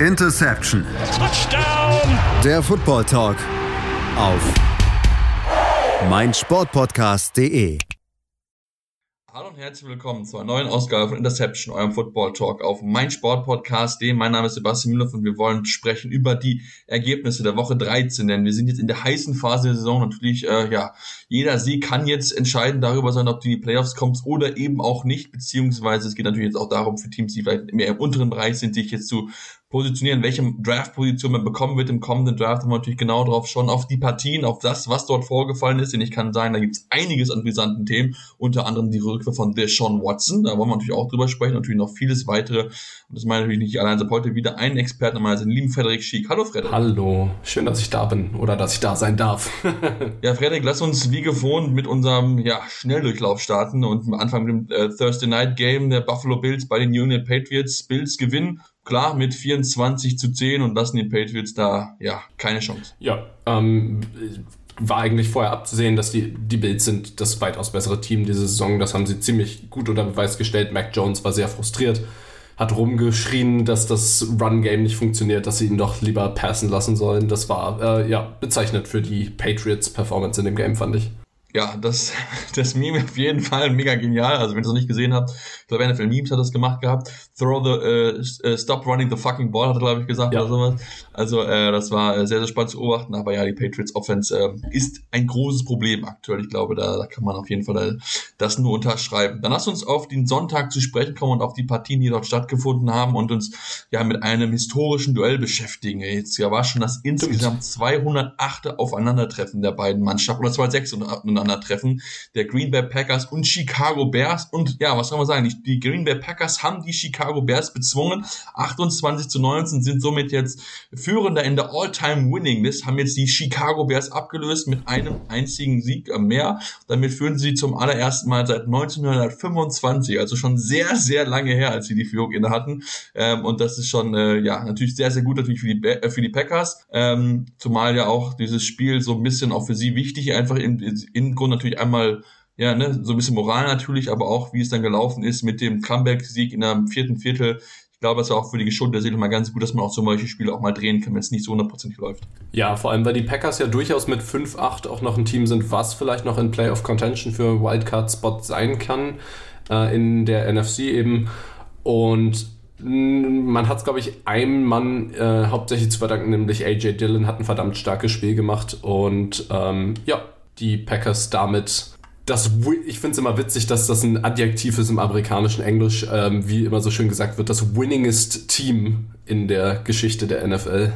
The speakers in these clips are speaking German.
Interception. Touchdown. Der Football Talk auf meinsportpodcast.de. Hallo und herzlich willkommen zu einer neuen Ausgabe von Interception, eurem Football Talk auf meinsportpodcast.de. Mein Name ist Sebastian Müller und wir wollen sprechen über die Ergebnisse der Woche 13, denn wir sind jetzt in der heißen Phase der Saison. Natürlich, äh, ja, jeder Sieg kann jetzt entscheiden darüber sein, ob du in die Playoffs kommst oder eben auch nicht, beziehungsweise es geht natürlich jetzt auch darum für Teams, die vielleicht mehr im unteren Bereich sind, sich jetzt zu positionieren, welche Draft-Position man bekommen wird im kommenden Draft, haben wir natürlich genau drauf schon auf die Partien, auf das, was dort vorgefallen ist. Denn ich kann sagen, da gibt es einiges an brisanten Themen, unter anderem die Rückkehr von Deshaun Watson. Da wollen wir natürlich auch drüber sprechen, natürlich noch vieles weitere. Und das meine ich natürlich nicht allein. Also heute wieder einen Experten, einmal den lieben Frederik Schick. Hallo Frederik. Hallo, schön, dass ich da bin oder dass ich da sein darf. ja, Frederik, lass uns wie gewohnt mit unserem ja, Schnelldurchlauf starten und am mit dem äh, Thursday Night Game der Buffalo Bills bei den Union Patriots. Bills gewinnen klar mit 24 zu 10 und lassen die Patriots da ja keine Chance. Ja, ähm, war eigentlich vorher abzusehen, dass die, die Bills sind das weitaus bessere Team diese Saison. Das haben sie ziemlich gut unter Beweis gestellt. Mac Jones war sehr frustriert, hat rumgeschrien, dass das Run-Game nicht funktioniert, dass sie ihn doch lieber passen lassen sollen. Das war äh, ja bezeichnet für die Patriots-Performance in dem Game, fand ich ja, das, das Meme auf jeden Fall mega genial. Also wenn ihr es noch nicht gesehen habt, glaube NFL Memes hat das gemacht gehabt. Throw the, uh, stop running the fucking ball, hat er glaube ich gesagt ja. oder sowas. Also äh, das war sehr, sehr spannend zu beobachten. Aber ja, die Patriots Offense äh, ist ein großes Problem aktuell. Ich glaube, da, da kann man auf jeden Fall das nur unterschreiben. Dann lasst uns auf den Sonntag zu sprechen kommen und auf die Partien, die dort stattgefunden haben und uns ja mit einem historischen Duell beschäftigen. Jetzt ja war schon das insgesamt 208. Aufeinandertreffen der beiden Mannschaften oder 206 aufeinandertreffen der Green Bay Packers und Chicago Bears. Und ja, was soll man sagen? Die, die Green Bay Packers haben die Chicago Bears bezwungen. 28 zu 19 sind somit jetzt Führender in der All-Time-Winning-List, haben jetzt die Chicago Bears abgelöst mit einem einzigen Sieg mehr. Damit führen sie zum allerersten Mal seit 1925, also schon sehr, sehr lange her, als sie die Führung inne hatten. Ähm, und das ist schon, äh, ja, natürlich sehr, sehr gut natürlich für die, äh, für die Packers. Ähm, zumal ja auch dieses Spiel so ein bisschen auch für sie wichtig, einfach in, in Grund natürlich einmal ja, ne, so ein bisschen Moral natürlich, aber auch, wie es dann gelaufen ist mit dem Comeback-Sieg in der vierten Viertel. Ich glaube, es war auch für die geschundete Seele mal ganz gut, dass man auch solche Spiele auch mal drehen kann, wenn es nicht so hundertprozentig läuft. Ja, vor allem, weil die Packers ja durchaus mit 5-8 auch noch ein Team sind, was vielleicht noch in Playoff Contention für Wildcard-Spot sein kann, äh, in der NFC eben. Und man hat es, glaube ich, einem Mann äh, hauptsächlich zu verdanken, nämlich AJ Dillon hat ein verdammt starkes Spiel gemacht und ähm, ja, die Packers damit das, ich finde es immer witzig, dass das ein Adjektiv ist im amerikanischen Englisch, ähm, wie immer so schön gesagt wird, das winningest Team in der Geschichte der NFL.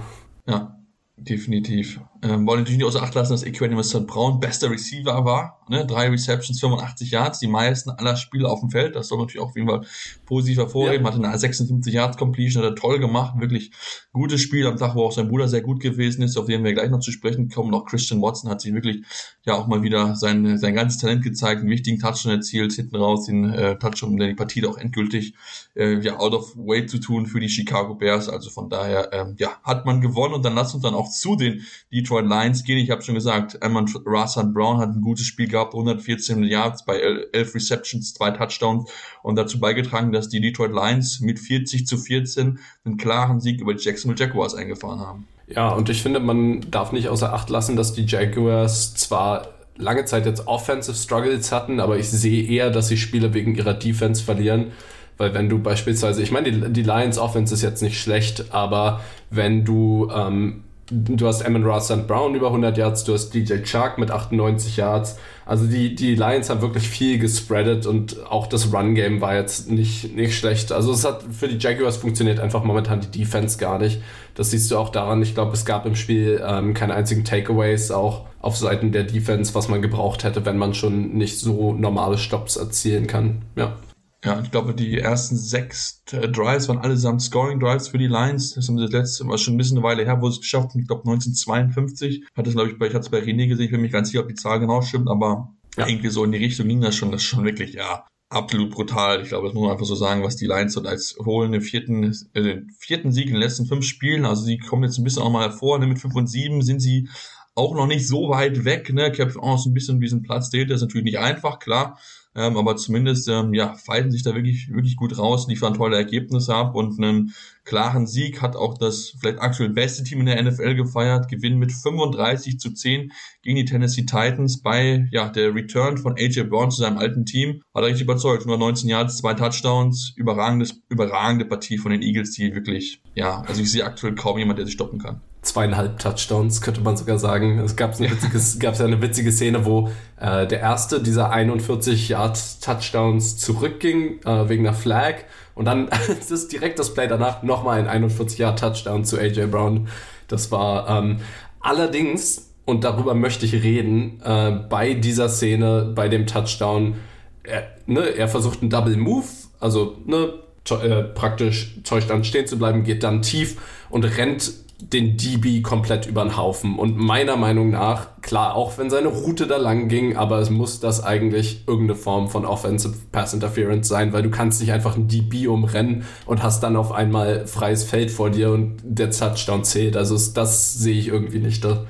Ja, definitiv. Ähm, wollen natürlich nicht außer Acht lassen, dass Equanimus St. Brown bester Receiver war. Ne? Drei Receptions, 85 Yards, die meisten aller Spiele auf dem Feld. Das soll natürlich auch auf jeden Fall positiv hervorheben. Ja. Hatte eine 56 Yards Completion, hat er toll gemacht. Wirklich gutes Spiel am Tag, wo auch sein Bruder sehr gut gewesen ist, auf den wir gleich noch zu sprechen kommen. Auch Christian Watson hat sich wirklich ja auch mal wieder sein, sein ganzes Talent gezeigt, einen wichtigen Touchdown erzielt, hinten raus den äh, Touchdown, der die Partie auch endgültig äh, ja out of way zu tun für die Chicago Bears. Also von daher ähm, ja hat man gewonnen und dann lasst uns dann auch zu den Detroit Lions gehen. Ich habe schon gesagt, Amon Rassan Brown hat ein gutes Spiel gehabt, 114 Yards bei 11 Receptions, zwei Touchdowns und dazu beigetragen, dass die Detroit Lions mit 40 zu 14 einen klaren Sieg über die Jacksonville Jaguars eingefahren haben. Ja, und ich finde, man darf nicht außer Acht lassen, dass die Jaguars zwar lange Zeit jetzt Offensive Struggles hatten, aber ich sehe eher, dass sie Spiele wegen ihrer Defense verlieren. Weil wenn du beispielsweise, ich meine, die, die Lions Offense ist jetzt nicht schlecht, aber wenn du ähm, du hast Amon Ross St. Brown über 100 Yards, du hast DJ Chark mit 98 Yards. Also die, die Lions haben wirklich viel gespreadet und auch das Run-Game war jetzt nicht, nicht schlecht. Also es hat für die Jaguars funktioniert einfach momentan die Defense gar nicht. Das siehst du auch daran. Ich glaube, es gab im Spiel ähm, keine einzigen Takeaways, auch auf Seiten der Defense, was man gebraucht hätte, wenn man schon nicht so normale Stops erzielen kann. Ja. Ja, ich glaube, die ersten sechs äh, Drives waren allesamt Scoring-Drives für die Lions. Das haben sie das letzte Mal schon ein bisschen eine Weile her, wo sie es geschafft haben. Ich glaube, 1952 hat das, glaube ich, bei, ich hatte es bei René gesehen. Ich bin mir nicht ganz sicher, ob die Zahl genau stimmt, aber ja. irgendwie so in die Richtung ging das schon. Das ist schon wirklich, ja, absolut brutal. Ich glaube, das muss man einfach so sagen, was die Lions dort als holen, den vierten, äh, den vierten Sieg in den letzten fünf Spielen. Also sie kommen jetzt ein bisschen auch mal hervor. Ne? Mit fünf und sieben sind sie auch noch nicht so weit weg. Ne? Noch so ein bisschen diesen Platz. Der ist natürlich nicht einfach, klar. Ähm, aber zumindest ähm, ja, falten sich da wirklich, wirklich gut raus, liefern tolle Ergebnisse ab und einen klaren Sieg hat auch das vielleicht aktuell beste Team in der NFL gefeiert, Gewinn mit 35 zu 10 gegen die Tennessee Titans bei ja, der Return von AJ Brown zu seinem alten Team. Hat er richtig überzeugt, nur 19 Yards, zwei Touchdowns, überragendes, überragende Partie von den Eagles, die wirklich, ja, also ich sehe aktuell kaum jemand, der sie stoppen kann zweieinhalb Touchdowns, könnte man sogar sagen. Es gab eine ja eine witzige Szene, wo äh, der erste dieser 41 Yard Touchdowns zurückging äh, wegen einer Flag und dann ist direkt das Play danach nochmal ein 41 Yard Touchdown zu AJ Brown. Das war ähm, allerdings und darüber möchte ich reden äh, bei dieser Szene, bei dem Touchdown. Er, ne, er versucht einen Double Move, also ne, äh, praktisch Touchdown stehen zu bleiben, geht dann tief und rennt den DB komplett über den Haufen. Und meiner Meinung nach, klar, auch wenn seine Route da lang ging, aber es muss das eigentlich irgendeine Form von Offensive Pass Interference sein, weil du kannst nicht einfach einen DB umrennen und hast dann auf einmal freies Feld vor dir und der Touchdown zählt. Also das sehe ich irgendwie nicht da.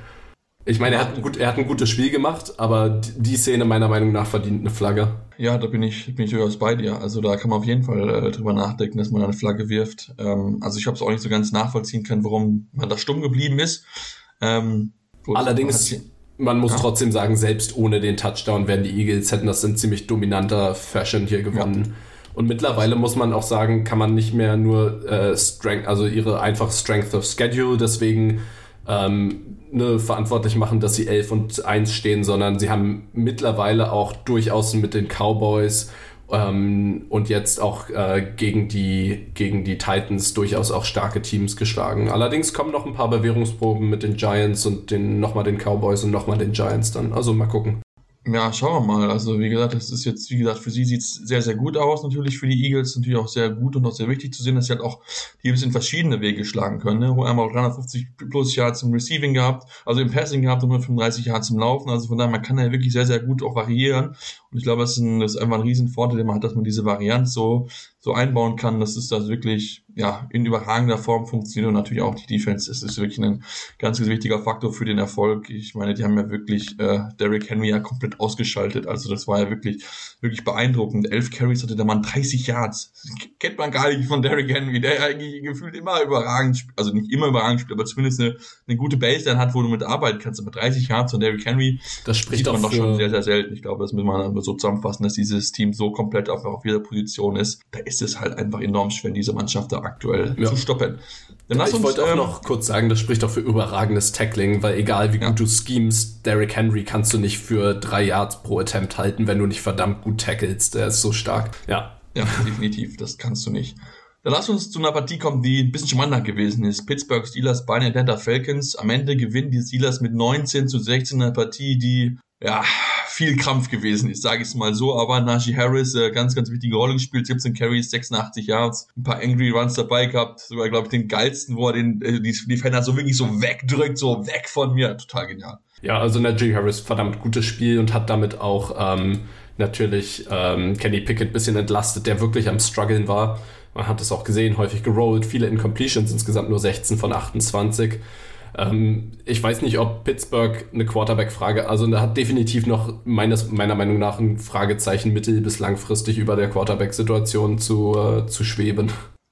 Ich meine, er hat, ein gut, er hat ein gutes Spiel gemacht, aber die Szene meiner Meinung nach verdient eine Flagge. Ja, da bin ich, bin ich durchaus bei dir. Also da kann man auf jeden Fall äh, drüber nachdenken, dass man eine Flagge wirft. Ähm, also ich habe es auch nicht so ganz nachvollziehen können, warum man da stumm geblieben ist. Ähm, Allerdings, man muss ja. trotzdem sagen, selbst ohne den Touchdown wären die Eagles, hätten das in ziemlich dominanter Fashion hier gewonnen. Ja. Und mittlerweile muss man auch sagen, kann man nicht mehr nur äh, Strength, also ihre einfach Strength of Schedule, deswegen ähm, ne, verantwortlich machen, dass sie 11 und 1 stehen, sondern sie haben mittlerweile auch durchaus mit den Cowboys ähm, und jetzt auch äh, gegen, die, gegen die Titans durchaus auch starke Teams geschlagen. Allerdings kommen noch ein paar Bewährungsproben mit den Giants und den, nochmal den Cowboys und nochmal den Giants dann. Also mal gucken. Ja, schauen wir mal. Also wie gesagt, das ist jetzt, wie gesagt, für sie sieht es sehr, sehr gut aus. Natürlich für die Eagles natürlich auch sehr gut und auch sehr wichtig zu sehen, dass sie halt auch die ein bisschen verschiedene Wege schlagen können. Ne? Einmal 350 plus Yards im Receiving gehabt, also im Passing gehabt und 135 Yards im Laufen. Also von daher, man kann ja wirklich sehr, sehr gut auch variieren. Und ich glaube, das ist, ein, das ist einfach ein Riesenvorteil, den man hat, dass man diese Varianz so, so einbauen kann. Das ist das wirklich, ja, in überragender Form funktioniert und natürlich auch die Defense. Das ist wirklich ein ganz, ganz wichtiger Faktor für den Erfolg. Ich meine, die haben ja wirklich äh, Derrick Henry ja komplett ausgeschaltet. Also das war ja wirklich, wirklich beeindruckend. Elf Carries hatte der Mann 30 Yards. Das kennt man gar nicht von Derrick Henry, der eigentlich gefühlt immer überragend spielt. Also nicht immer überragend spielt, aber zumindest eine, eine gute Base dann hat, wo du mit arbeiten kannst. Aber 30 Yards von Derrick Henry, das spricht man doch schon sehr, sehr selten. Ich glaube, das muss man so zusammenfassen, dass dieses Team so komplett auf, auf jeder Position ist. Da ist es halt einfach enorm schwer, diese Mannschaft da aktuell ja. zu stoppen. Dann ich uns, wollte auch ähm, noch kurz sagen, das spricht auch für überragendes Tackling, weil egal wie ja. gut du schemst, Derrick Henry kannst du nicht für drei Yards pro Attempt halten, wenn du nicht verdammt gut tackelst. Der ist so stark. Ja. Ja, definitiv. Das kannst du nicht. Dann lass uns zu einer Partie kommen, die ein bisschen spannender gewesen ist. Pittsburgh Steelers bei den Atlanta Falcons. Am Ende gewinnen die Steelers mit 19 zu 16 in einer Partie, die ja, viel Krampf gewesen ist, sage ich es mal so. Aber Najee Harris, äh, ganz, ganz wichtige Rolle gespielt, 17 Carries, 86 Yards, ein paar Angry Runs dabei gehabt, sogar, glaube ich, den geilsten, wo er den, äh, die, die Fan so wirklich so wegdrückt, so weg von mir. Total genial. Ja, also Najee Harris, verdammt gutes Spiel und hat damit auch ähm, natürlich ähm, Kenny Pickett bisschen entlastet, der wirklich am struggeln war. Man hat es auch gesehen, häufig gerollt, viele Incompletions, insgesamt nur 16 von 28. Ähm, ich weiß nicht, ob Pittsburgh eine Quarterback-Frage, also da hat definitiv noch meines, meiner Meinung nach ein Fragezeichen mittel- bis langfristig über der Quarterback-Situation zu, äh, zu schweben.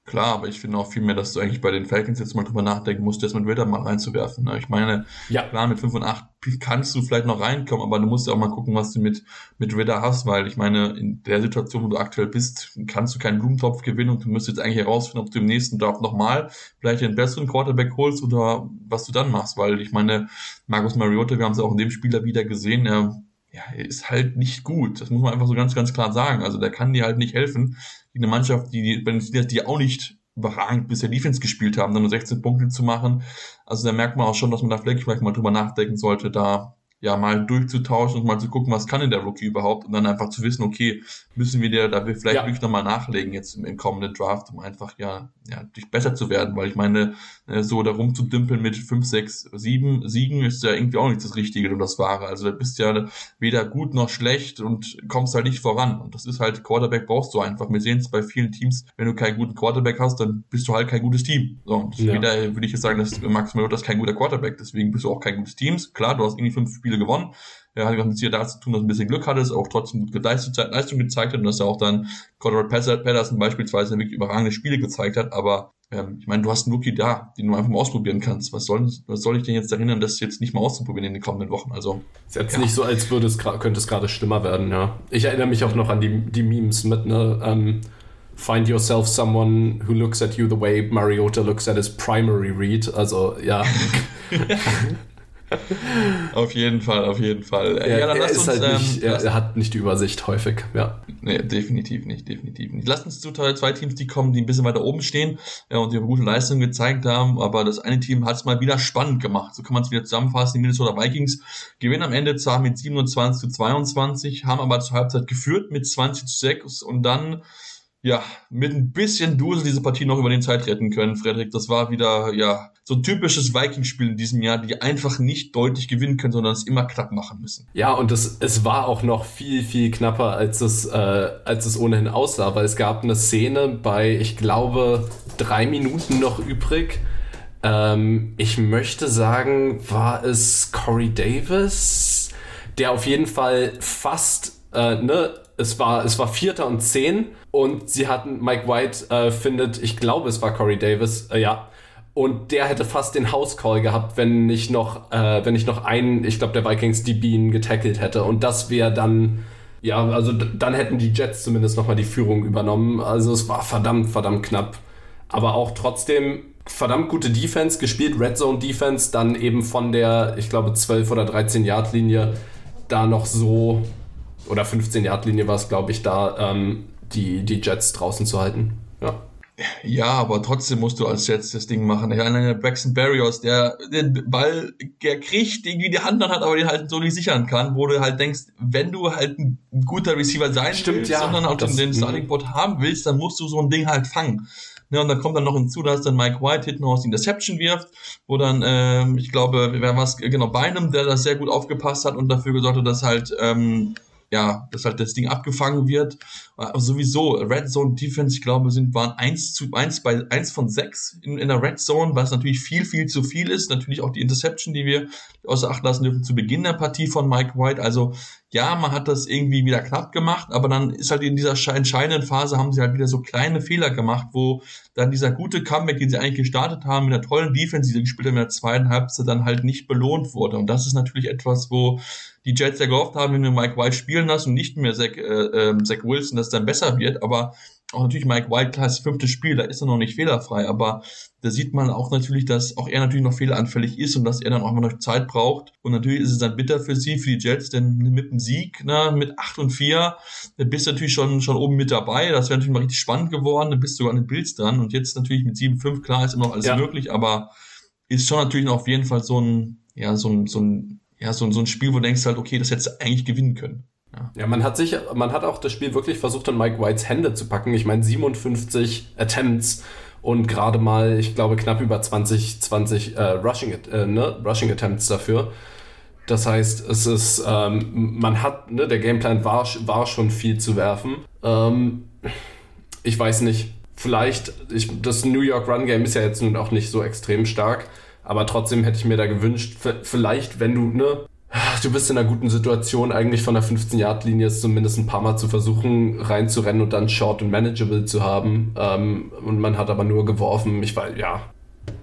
Klar, aber ich finde auch viel mehr, dass du eigentlich bei den Falcons jetzt mal drüber nachdenken musst, das mit Ritter mal reinzuwerfen. Ne? Ich meine, ja. klar, mit 5 und 8 kannst du vielleicht noch reinkommen, aber du musst ja auch mal gucken, was du mit, mit Ritter hast, weil ich meine, in der Situation, wo du aktuell bist, kannst du keinen Blumentopf gewinnen und du musst jetzt eigentlich herausfinden, ob du im nächsten Draft nochmal vielleicht einen besseren Quarterback holst oder was du dann machst, weil ich meine, Markus Mariota, wir haben es auch in dem Spieler wieder gesehen, er ja, er ist halt nicht gut. Das muss man einfach so ganz, ganz klar sagen. Also der kann dir halt nicht helfen gegen eine Mannschaft, die, die, die auch nicht überragend bisher Defense gespielt haben, dann nur 16 Punkte zu machen. Also da merkt man auch schon, dass man da vielleicht mal drüber nachdenken sollte, da ja mal durchzutauschen und mal zu gucken, was kann denn der Rookie überhaupt und dann einfach zu wissen, okay, müssen wir dir da vielleicht ja. wirklich nochmal nachlegen jetzt im, im, kommenden Draft, um einfach ja, ja dich besser zu werden, weil ich meine, äh, so da rumzudümpeln mit 5, 6, 7 Siegen ist ja irgendwie auch nicht das Richtige und das Wahre. Also da bist ja weder gut noch schlecht und kommst halt nicht voran. Und das ist halt, Quarterback brauchst du einfach. Wir sehen es bei vielen Teams, wenn du keinen guten Quarterback hast, dann bist du halt kein gutes Team. So, und ja. wieder würde ich jetzt sagen, dass Max Mariota ist kein guter Quarterback, deswegen bist du auch kein gutes Team. Klar, du hast irgendwie fünf Spiele Spiele gewonnen. Ja, hat mit dir dazu tun, dass du ein bisschen Glück hattest, auch trotzdem gut Leistung gezeigt hat und dass er auch dann Conrad Patterson beispielsweise wirklich überragende Spiele gezeigt hat, aber ähm, ich meine, du hast einen Rookie da, den du einfach mal ausprobieren kannst. Was soll, was soll ich denn jetzt erinnern, das jetzt nicht mal auszuprobieren in den kommenden Wochen? Also ist jetzt ja. nicht so, als würde es könnte es gerade schlimmer werden. Ja, ich erinnere mich auch noch an die, die Memes mit ne. Ähm, Find yourself someone who looks at you the way Mariota looks at his primary read. Also ja. auf jeden Fall, auf jeden Fall. Er, ja, dann er, uns, halt nicht, ähm, er, er, hat nicht die Übersicht häufig, ja. Nee, definitiv nicht, definitiv nicht. Lass uns zu zwei Teams, die kommen, die ein bisschen weiter oben stehen ja, und die eine gute Leistung gezeigt haben, aber das eine Team hat es mal wieder spannend gemacht. So kann man es wieder zusammenfassen. Die Minnesota Vikings gewinnen am Ende zwar mit 27 zu 22, haben aber zur Halbzeit geführt mit 20 zu 6 und dann ja, mit ein bisschen Dusel diese Partie noch über den Zeit retten können, Frederik. Das war wieder, ja, so ein typisches Vikings-Spiel in diesem Jahr, die einfach nicht deutlich gewinnen können, sondern es immer knapp machen müssen. Ja, und es, es war auch noch viel, viel knapper, als es, äh, als es ohnehin aussah, weil es gab eine Szene bei, ich glaube, drei Minuten noch übrig. Ähm, ich möchte sagen, war es Corey Davis, der auf jeden Fall fast, äh, ne, es war, es war Vierter und Zehn und sie hatten, Mike White äh, findet, ich glaube, es war Corey Davis, äh, ja. Und der hätte fast den House Call gehabt, wenn nicht noch, äh, wenn nicht noch einen, ich glaube, der Vikings DB ihn getackelt hätte. Und das wäre dann, ja, also dann hätten die Jets zumindest nochmal die Führung übernommen. Also es war verdammt, verdammt knapp. Aber auch trotzdem verdammt gute Defense gespielt, Red Zone Defense, dann eben von der, ich glaube, 12 oder 13 Yard Linie da noch so, oder 15 Yard Linie war es, glaube ich, da ähm, die, die Jets draußen zu halten. Ja. Ja, aber trotzdem musst du als Jets das Ding machen. Ich meine, Braxton Barrios, der den Ball, der kriegt, irgendwie die Hand dann hat, aber den halt so nicht sichern kann, wo du halt denkst, wenn du halt ein guter Receiver sein Stimmt, willst, ja, sondern auch den, den Starting Bot haben willst, dann musst du so ein Ding halt fangen. Ja, und dann kommt dann noch hinzu, dass dann Mike White hinten aus die Interception wirft, wo dann, ähm, ich glaube, wer war es, genau, Beinem, der das sehr gut aufgepasst hat und dafür gesorgt hat, dass halt ähm, ja, dass halt das Ding abgefangen wird. Aber sowieso, Red Zone Defense, ich glaube, sind, waren eins zu eins bei eins von sechs in, in der Red Zone, was natürlich viel, viel zu viel ist. Natürlich auch die Interception, die wir außer Acht lassen dürfen zu Beginn der Partie von Mike White. Also ja, man hat das irgendwie wieder knapp gemacht, aber dann ist halt in dieser entscheidenden Phase haben sie halt wieder so kleine Fehler gemacht, wo dann dieser gute Comeback, den sie eigentlich gestartet haben, mit der tollen Defense, die sie gespielt haben in der zweiten Halbzeit, dann halt nicht belohnt wurde. Und das ist natürlich etwas, wo die Jets ja gehofft haben, wenn wir Mike White spielen lassen und nicht mehr Zach, äh, äh, Zach Wilson, dass es dann besser wird. Aber auch natürlich Mike White, klar, das fünfte Spiel, da ist er noch nicht fehlerfrei, aber da sieht man auch natürlich, dass auch er natürlich noch fehleranfällig ist und dass er dann auch mal noch Zeit braucht. Und natürlich ist es dann bitter für sie, für die Jets, denn mit dem Sieg, ne, mit 8 und 4, da bist du natürlich schon, schon oben mit dabei. Das wäre natürlich mal richtig spannend geworden, da bist du sogar an den Bills dran. Und jetzt natürlich mit 7, 5, klar, ist immer noch alles ja. möglich, aber ist schon natürlich noch auf jeden Fall so ein, ja, so ein, so ein, ja, so, so ein Spiel, wo du denkst halt, okay, das hättest du eigentlich gewinnen können. Ja. ja, man hat sich, man hat auch das Spiel wirklich versucht, in Mike Whites Hände zu packen. Ich meine, 57 Attempts und gerade mal, ich glaube, knapp über 20, 20 äh, Rushing, äh, ne? Rushing Attempts dafür. Das heißt, es ist, ähm, man hat, ne, der Gameplan war, war schon viel zu werfen. Ähm, ich weiß nicht, vielleicht, ich, das New York Run Game ist ja jetzt nun auch nicht so extrem stark, aber trotzdem hätte ich mir da gewünscht, vielleicht, wenn du, ne, du bist in einer guten Situation, eigentlich von der 15-Yard-Linie zumindest ein paar Mal zu versuchen, reinzurennen und dann short und manageable zu haben. Ähm, und man hat aber nur geworfen. Ich weiß, ja,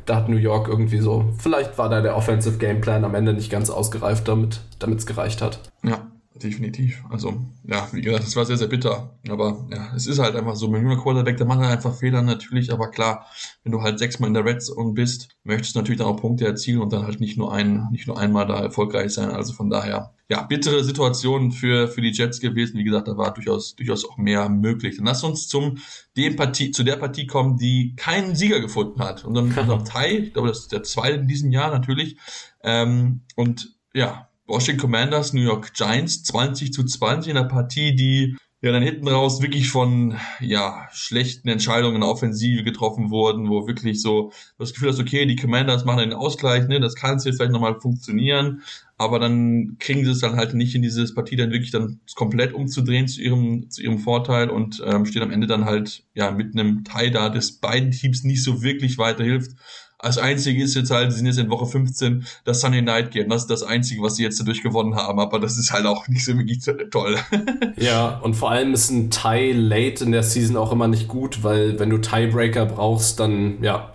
da hat New York irgendwie so, vielleicht war da der Offensive Gameplan am Ende nicht ganz ausgereift, damit es gereicht hat. Ja, definitiv. Also, ja, wie gesagt, es war sehr, sehr bitter. Aber ja, es ist halt einfach so. Mit junger Quarterback, der macht halt einfach Fehler natürlich. Aber klar, wenn du halt sechsmal in der Red Zone bist, möchtest du natürlich dann auch Punkte erzielen und dann halt nicht nur ein, nicht nur einmal da erfolgreich sein. Also von daher, ja, bittere Situation für, für die Jets gewesen. Wie gesagt, da war durchaus, durchaus auch mehr möglich. Dann lass uns zum, dem Partie, zu der Partie kommen, die keinen Sieger gefunden hat. Und dann unserem Teil, ich glaube, das ist der zweite in diesem Jahr natürlich. Ähm, und ja, Washington Commanders, New York Giants 20 zu 20 in der Partie, die ja dann hinten raus wirklich von ja schlechten Entscheidungen in der Offensive getroffen wurden, wo wirklich so das Gefühl hast, okay, die Commanders machen einen Ausgleich, ne, das kann jetzt vielleicht nochmal funktionieren, aber dann kriegen sie es dann halt nicht in dieses Partie dann wirklich dann komplett umzudrehen zu ihrem, zu ihrem Vorteil und ähm, steht am Ende dann halt ja mit einem Tie da, das beiden Teams nicht so wirklich weiterhilft. Als einzige ist jetzt halt, sie sind jetzt in Woche 15 das Sunday Night Game. Das ist das einzige, was sie jetzt dadurch gewonnen haben, aber das ist halt auch nicht so wirklich toll. ja, und vor allem ist ein Tie late in der Season auch immer nicht gut, weil wenn du Tiebreaker brauchst, dann ja,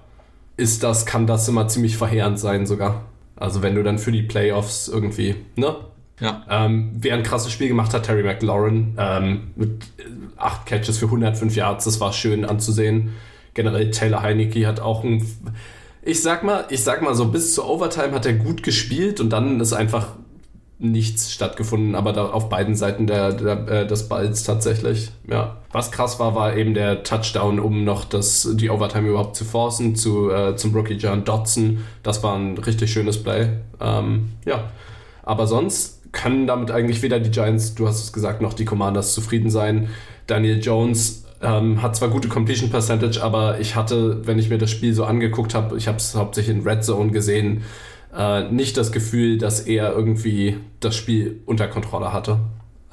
ist das, kann das immer ziemlich verheerend sein sogar. Also wenn du dann für die Playoffs irgendwie, ne? Ja. Ähm, wer ein krasses Spiel gemacht hat, Terry McLaurin, ähm, mit acht Catches für 105 Yards, das war schön anzusehen. Generell Taylor Heineke hat auch ein, ich sag mal, ich sag mal so, bis zur Overtime hat er gut gespielt und dann ist einfach nichts stattgefunden, aber da auf beiden Seiten der, der äh, des Balls tatsächlich. Ja. Was krass war, war eben der Touchdown, um noch das, die Overtime überhaupt zu forcen, zu, äh, zum Rookie John Dodson. Das war ein richtig schönes Play. Ähm, ja. Aber sonst können damit eigentlich weder die Giants, du hast es gesagt, noch die Commanders zufrieden sein. Daniel Jones ähm, hat zwar gute Completion Percentage, aber ich hatte, wenn ich mir das Spiel so angeguckt habe, ich habe es hauptsächlich in Red Zone gesehen, äh, nicht das Gefühl, dass er irgendwie das Spiel unter Kontrolle hatte.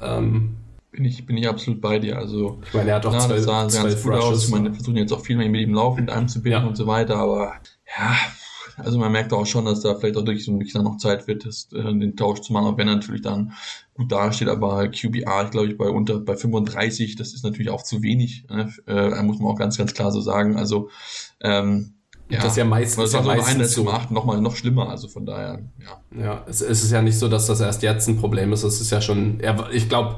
Ähm, bin ich, bin ich absolut bei dir. Also, ich meine, er hat auch ja, zwölf, sah ganz gut aus. Ich meine, wir versuchen jetzt auch viel mehr mit ihm Laufen mit einzubinden ja. und so weiter, aber ja, also man merkt auch schon, dass da vielleicht auch wirklich so ein bisschen noch Zeit wird, das, äh, den Tausch zu machen, auch wenn er natürlich dann gut dasteht, aber QBR, glaube ich, bei unter bei 35, das ist natürlich auch zu wenig. Ne? Äh, muss man auch ganz, ganz klar so sagen. Also ähm, ja, das ist ja meistens, das ist ja meistens so. Noch mal noch schlimmer, also von daher, ja. Ja, es, es, ist ja nicht so, dass das erst jetzt ein Problem ist. Es ist ja schon, ich glaube,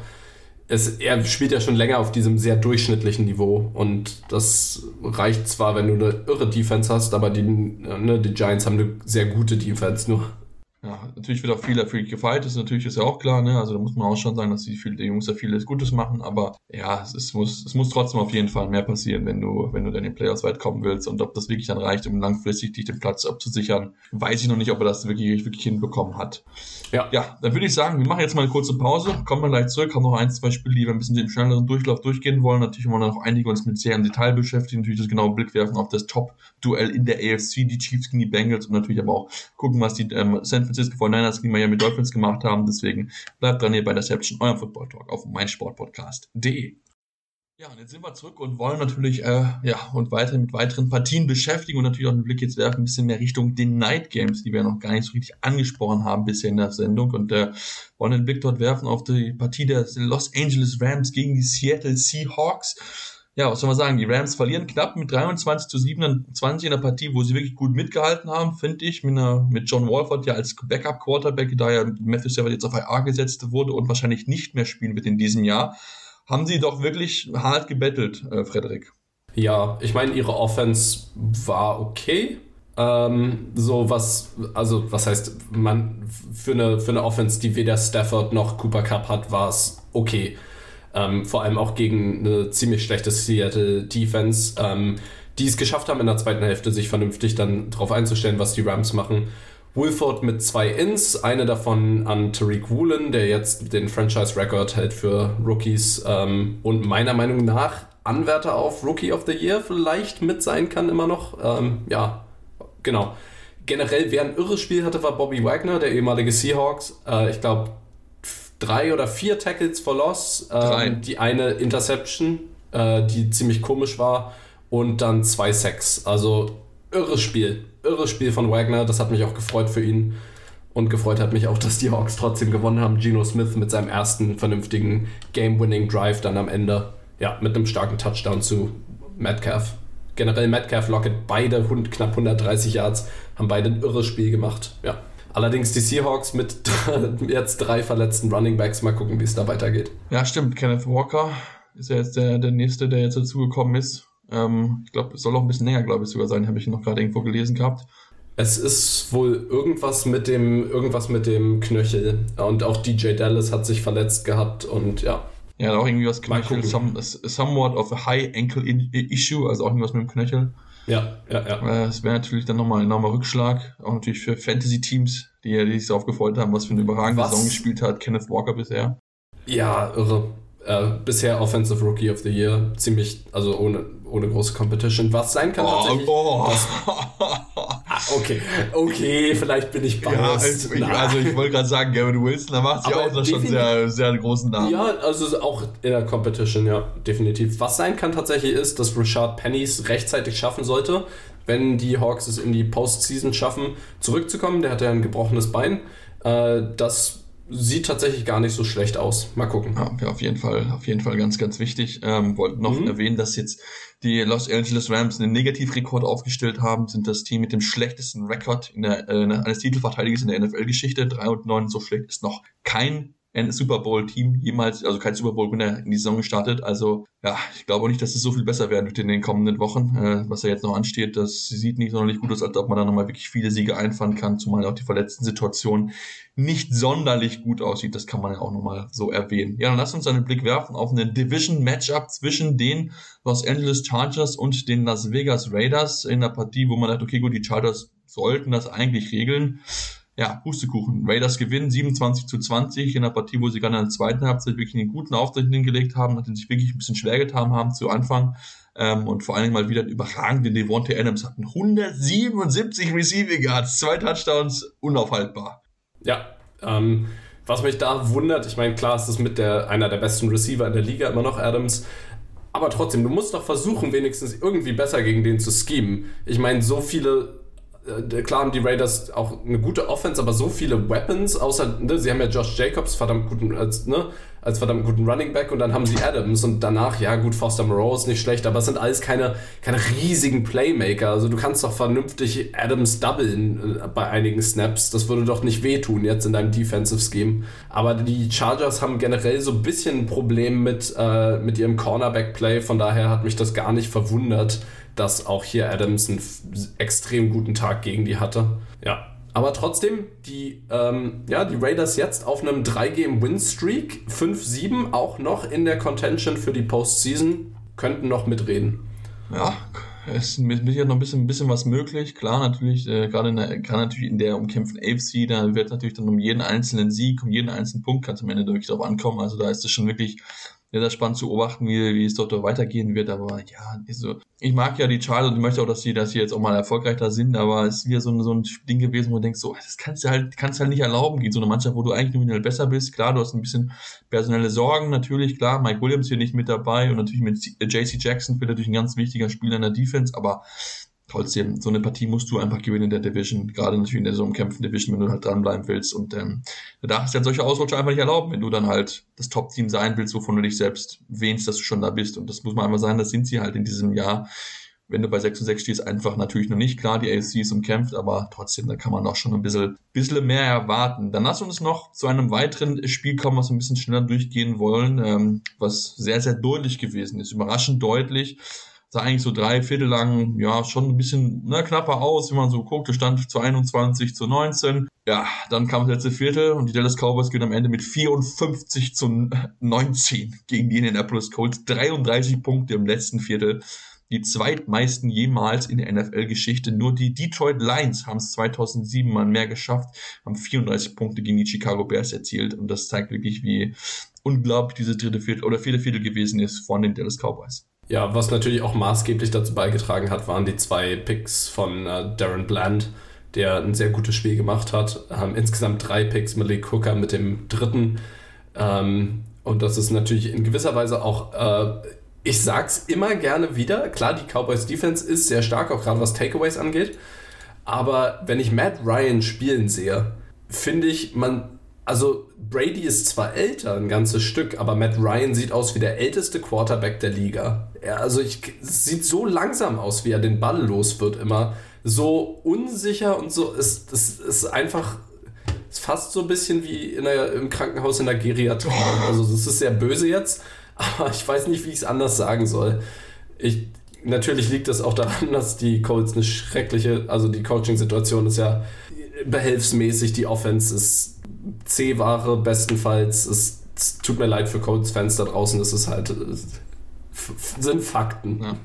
er spielt ja schon länger auf diesem sehr durchschnittlichen Niveau und das reicht zwar, wenn du eine irre Defense hast, aber die, ne, die Giants haben eine sehr gute Defense nur. Ja, natürlich wird auch viel dafür gefeiert, das ist natürlich ist ja auch klar, ne? Also da muss man auch schon sagen, dass die, die Jungs da vieles Gutes machen, aber ja, es, es, muss, es muss trotzdem auf jeden Fall mehr passieren, wenn du, wenn du dann in den Playoffs weit kommen willst. Und ob das wirklich dann reicht, um langfristig dich den Platz abzusichern, weiß ich noch nicht, ob er das wirklich, wirklich hinbekommen hat. Ja. Ja, dann würde ich sagen, wir machen jetzt mal eine kurze Pause, kommen wir gleich zurück, haben noch ein, zwei Spiele, die wir ein bisschen den schnelleren Durchlauf durchgehen wollen. Natürlich wollen wir noch einige uns mit sehr im Detail beschäftigen, natürlich das genaue Blick werfen auf das Top-Duell in der AFC, die Chiefs gegen die Bengals und natürlich aber auch gucken, was die ähm, San Francisco 49ers gegen Miami Dolphins gemacht haben. Deswegen bleibt dran hier bei der Deception, eurem Football Talk auf meinsportpodcast.de. Ja, und jetzt sind wir zurück und wollen natürlich, äh, ja, und weiter mit weiteren Partien beschäftigen und natürlich auch einen Blick jetzt werfen, ein bisschen mehr Richtung den Night Games, die wir noch gar nicht so richtig angesprochen haben bisher in der Sendung und äh, wollen den Blick dort werfen auf die Partie der Los Angeles Rams gegen die Seattle Seahawks ja, was soll man sagen, die Rams verlieren knapp mit 23 zu 27 in der Partie, wo sie wirklich gut mitgehalten haben, finde ich, mit, einer, mit John Walford ja als Backup-Quarterback, da ja Matthew Stafford jetzt auf IR gesetzt wurde und wahrscheinlich nicht mehr spielen wird in diesem Jahr, haben sie doch wirklich hart gebettelt, äh, Frederik. Ja, ich meine, ihre Offense war okay. Ähm, so was, also was heißt, man für eine, für eine Offense, die weder Stafford noch Cooper Cup hat, war es okay. Ähm, vor allem auch gegen eine ziemlich schlechte Seattle Defense, ähm, die es geschafft haben, in der zweiten Hälfte sich vernünftig dann darauf einzustellen, was die Rams machen. Wolford mit zwei Ins, eine davon an Tariq Woolen, der jetzt den Franchise-Record hält für Rookies ähm, und meiner Meinung nach Anwärter auf Rookie of the Year vielleicht mit sein kann immer noch. Ähm, ja, genau. Generell, wer ein irres Spiel hatte, war Bobby Wagner, der ehemalige Seahawks. Äh, ich glaube, drei oder vier Tackles for Loss. Ähm, die eine Interception, äh, die ziemlich komisch war. Und dann zwei Sacks. Also irres Spiel. Irres Spiel von Wagner. Das hat mich auch gefreut für ihn. Und gefreut hat mich auch, dass die Hawks trotzdem gewonnen haben. Geno Smith mit seinem ersten vernünftigen Game-Winning Drive dann am Ende. Ja, mit einem starken Touchdown zu Metcalf. Generell Metcalf, Lockett, beide knapp 130 Yards, haben beide ein irres Spiel gemacht. Ja, Allerdings die Seahawks mit jetzt drei verletzten Running Backs. Mal gucken, wie es da weitergeht. Ja, stimmt. Kenneth Walker ist ja jetzt der, der nächste, der jetzt dazugekommen ist. Ähm, ich glaube, es soll auch ein bisschen länger, glaube ich, sogar sein. Habe ich noch gerade irgendwo gelesen gehabt. Es ist wohl irgendwas mit dem irgendwas mit dem Knöchel und auch DJ Dallas hat sich verletzt gehabt und ja. Ja, auch irgendwie was Knöchel, some, somewhat of a high ankle issue, also auch irgendwas mit dem Knöchel. Ja, ja, ja. Es wäre natürlich dann nochmal ein enormer Rückschlag. Auch natürlich für Fantasy-Teams, die, die sich darauf gefreut haben, was für eine überragende was? Saison gespielt hat, Kenneth Walker bisher. Ja, irre. Äh, bisher Offensive Rookie of the Year. Ziemlich, also ohne, ohne große Competition. Was sein kann oh, tatsächlich. Oh. Was, Okay, okay, vielleicht bin ich biased. Ja, ich, also ich wollte gerade sagen, Gavin Wilson, da macht sie auch noch schon sehr, sehr großen Namen. Ja, also auch in der Competition, ja, definitiv. Was sein kann tatsächlich ist, dass Richard Pennys rechtzeitig schaffen sollte, wenn die Hawks es in die Postseason schaffen, zurückzukommen. Der hat ja ein gebrochenes Bein. Äh, das sieht tatsächlich gar nicht so schlecht aus. Mal gucken. Ja, auf jeden Fall, auf jeden Fall ganz, ganz wichtig. Ähm, wollte noch mhm. erwähnen, dass jetzt die Los Angeles Rams einen Negativrekord aufgestellt haben, sind das Team mit dem schlechtesten Rekord in der, äh, eines Titelverteidigers in der NFL-Geschichte. 3 und 9, so schlecht ist noch kein ein Super Bowl-Team jemals, also kein Super Bowl-Winner in die Saison gestartet. Also ja, ich glaube nicht, dass es so viel besser werden wird in den kommenden Wochen. Äh, was da jetzt noch ansteht, das sieht nicht sonderlich gut aus, als ob man da nochmal wirklich viele Siege einfahren kann, zumal auch die verletzten Situation nicht sonderlich gut aussieht. Das kann man ja auch nochmal so erwähnen. Ja, dann lass uns einen Blick werfen auf eine Division-Matchup zwischen den Los Angeles Chargers und den Las Vegas Raiders in einer Partie, wo man sagt, okay, gut, die Chargers sollten das eigentlich regeln ja, Pustekuchen. Raiders gewinnen 27 zu 20 in einer Partie, wo sie gerade in der zweiten Halbzeit wirklich einen guten Auftritt hingelegt haben, nachdem sie sich wirklich ein bisschen schwer getan haben zu Anfang. Ähm, und vor allen Dingen mal wieder einen überragenden Devontae Adams hatten. 177 Receiving Yards, zwei Touchdowns, unaufhaltbar. Ja, ähm, was mich da wundert, ich meine, klar ist das mit der, einer der besten Receiver in der Liga immer noch Adams, aber trotzdem, du musst doch versuchen, wenigstens irgendwie besser gegen den zu schemen. Ich meine, so viele klar haben die Raiders auch eine gute Offense, aber so viele Weapons, außer, ne, sie haben ja Josh Jacobs verdammt guten, als, ne, als verdammt guten Running Back und dann haben sie Adams und danach, ja gut, Foster Moreau ist nicht schlecht, aber es sind alles keine, keine riesigen Playmaker. Also du kannst doch vernünftig Adams doublen äh, bei einigen Snaps. Das würde doch nicht wehtun jetzt in deinem Defensive Scheme. Aber die Chargers haben generell so ein bisschen ein Problem mit, äh, mit ihrem Cornerback-Play, von daher hat mich das gar nicht verwundert dass auch hier Adams einen extrem guten Tag gegen die hatte. Ja. Aber trotzdem, die, ähm, ja, die Raiders jetzt auf einem 3-Game-Win-Streak, 5-7, auch noch in der Contention für die Postseason, könnten noch mitreden. Ja, es ist mit ja noch ein bisschen, ein bisschen was möglich. Klar, natürlich, äh, gerade in der, gerade natürlich in der umkämpften AFC, da wird natürlich dann um jeden einzelnen Sieg, um jeden einzelnen Punkt kann es am Ende wirklich drauf ankommen. Also da ist es schon wirklich sehr, sehr spannend zu beobachten, wie, wie es dort weitergehen wird. Aber ja, so, ich mag ja die Charles und ich möchte auch, dass sie, dass sie jetzt auch mal erfolgreich da sind, aber es ist wieder so ein, so ein Ding gewesen, wo du denkst, so, das kannst du halt, kannst halt nicht erlauben gegen so eine Mannschaft, wo du eigentlich nominell besser bist. Klar, du hast ein bisschen personelle Sorgen, natürlich, klar, Mike Williams hier nicht mit dabei und natürlich mit JC Jackson wird natürlich ein ganz wichtiger Spieler in der Defense, aber trotzdem, so eine Partie musst du einfach gewinnen in der Division, gerade natürlich in der so umkämpften Division, wenn du halt dranbleiben willst. Und ähm, da darfst du halt solche Ausrutscher einfach nicht erlauben, wenn du dann halt das Top-Team sein willst, wovon du dich selbst wähnst, dass du schon da bist. Und das muss man einfach sagen, das sind sie halt in diesem Jahr. Wenn du bei 6 und 6 stehst, einfach natürlich noch nicht. Klar, die AFC ist umkämpft, aber trotzdem, da kann man auch schon ein bisschen, bisschen mehr erwarten. Dann lass uns noch zu einem weiteren Spiel kommen, was wir ein bisschen schneller durchgehen wollen, ähm, was sehr, sehr deutlich gewesen ist. Überraschend deutlich sah eigentlich so drei Viertel lang, ja, schon ein bisschen ne, knapper aus, wenn man so guckt. Es stand zu 21 zu 19. Ja, dann kam das letzte Viertel und die Dallas Cowboys gehen am Ende mit 54 zu 19 gegen die Indianapolis Colts. 33 Punkte im letzten Viertel. Die zweitmeisten jemals in der NFL-Geschichte. Nur die Detroit Lions haben es 2007 mal mehr geschafft, haben 34 Punkte gegen die Chicago Bears erzielt. Und das zeigt wirklich, wie unglaublich dieses dritte Viertel oder vierte Viertel gewesen ist von den Dallas Cowboys. Ja, was natürlich auch maßgeblich dazu beigetragen hat, waren die zwei Picks von äh, Darren Bland, der ein sehr gutes Spiel gemacht hat. Ähm, insgesamt drei Picks, Malik Hooker mit dem dritten. Ähm, und das ist natürlich in gewisser Weise auch, äh, ich sag's immer gerne wieder, klar, die Cowboys Defense ist sehr stark, auch gerade was Takeaways angeht. Aber wenn ich Matt Ryan spielen sehe, finde ich, man also Brady ist zwar älter, ein ganzes Stück, aber Matt Ryan sieht aus wie der älteste Quarterback der Liga. Er, also ich, sieht so langsam aus, wie er den Ball los wird immer. So unsicher und so. Es, es ist einfach ist fast so ein bisschen wie in der, im Krankenhaus in der Geriatrie. Also das ist sehr böse jetzt, aber ich weiß nicht, wie ich es anders sagen soll. Ich, natürlich liegt das auch daran, dass die Colts eine schreckliche, also die Coaching-Situation ist ja behelfsmäßig, die Offense ist C-Ware bestenfalls. Es, es, tut mir leid für Colts-Fans da draußen, das ist halt sind Fakten. Ja.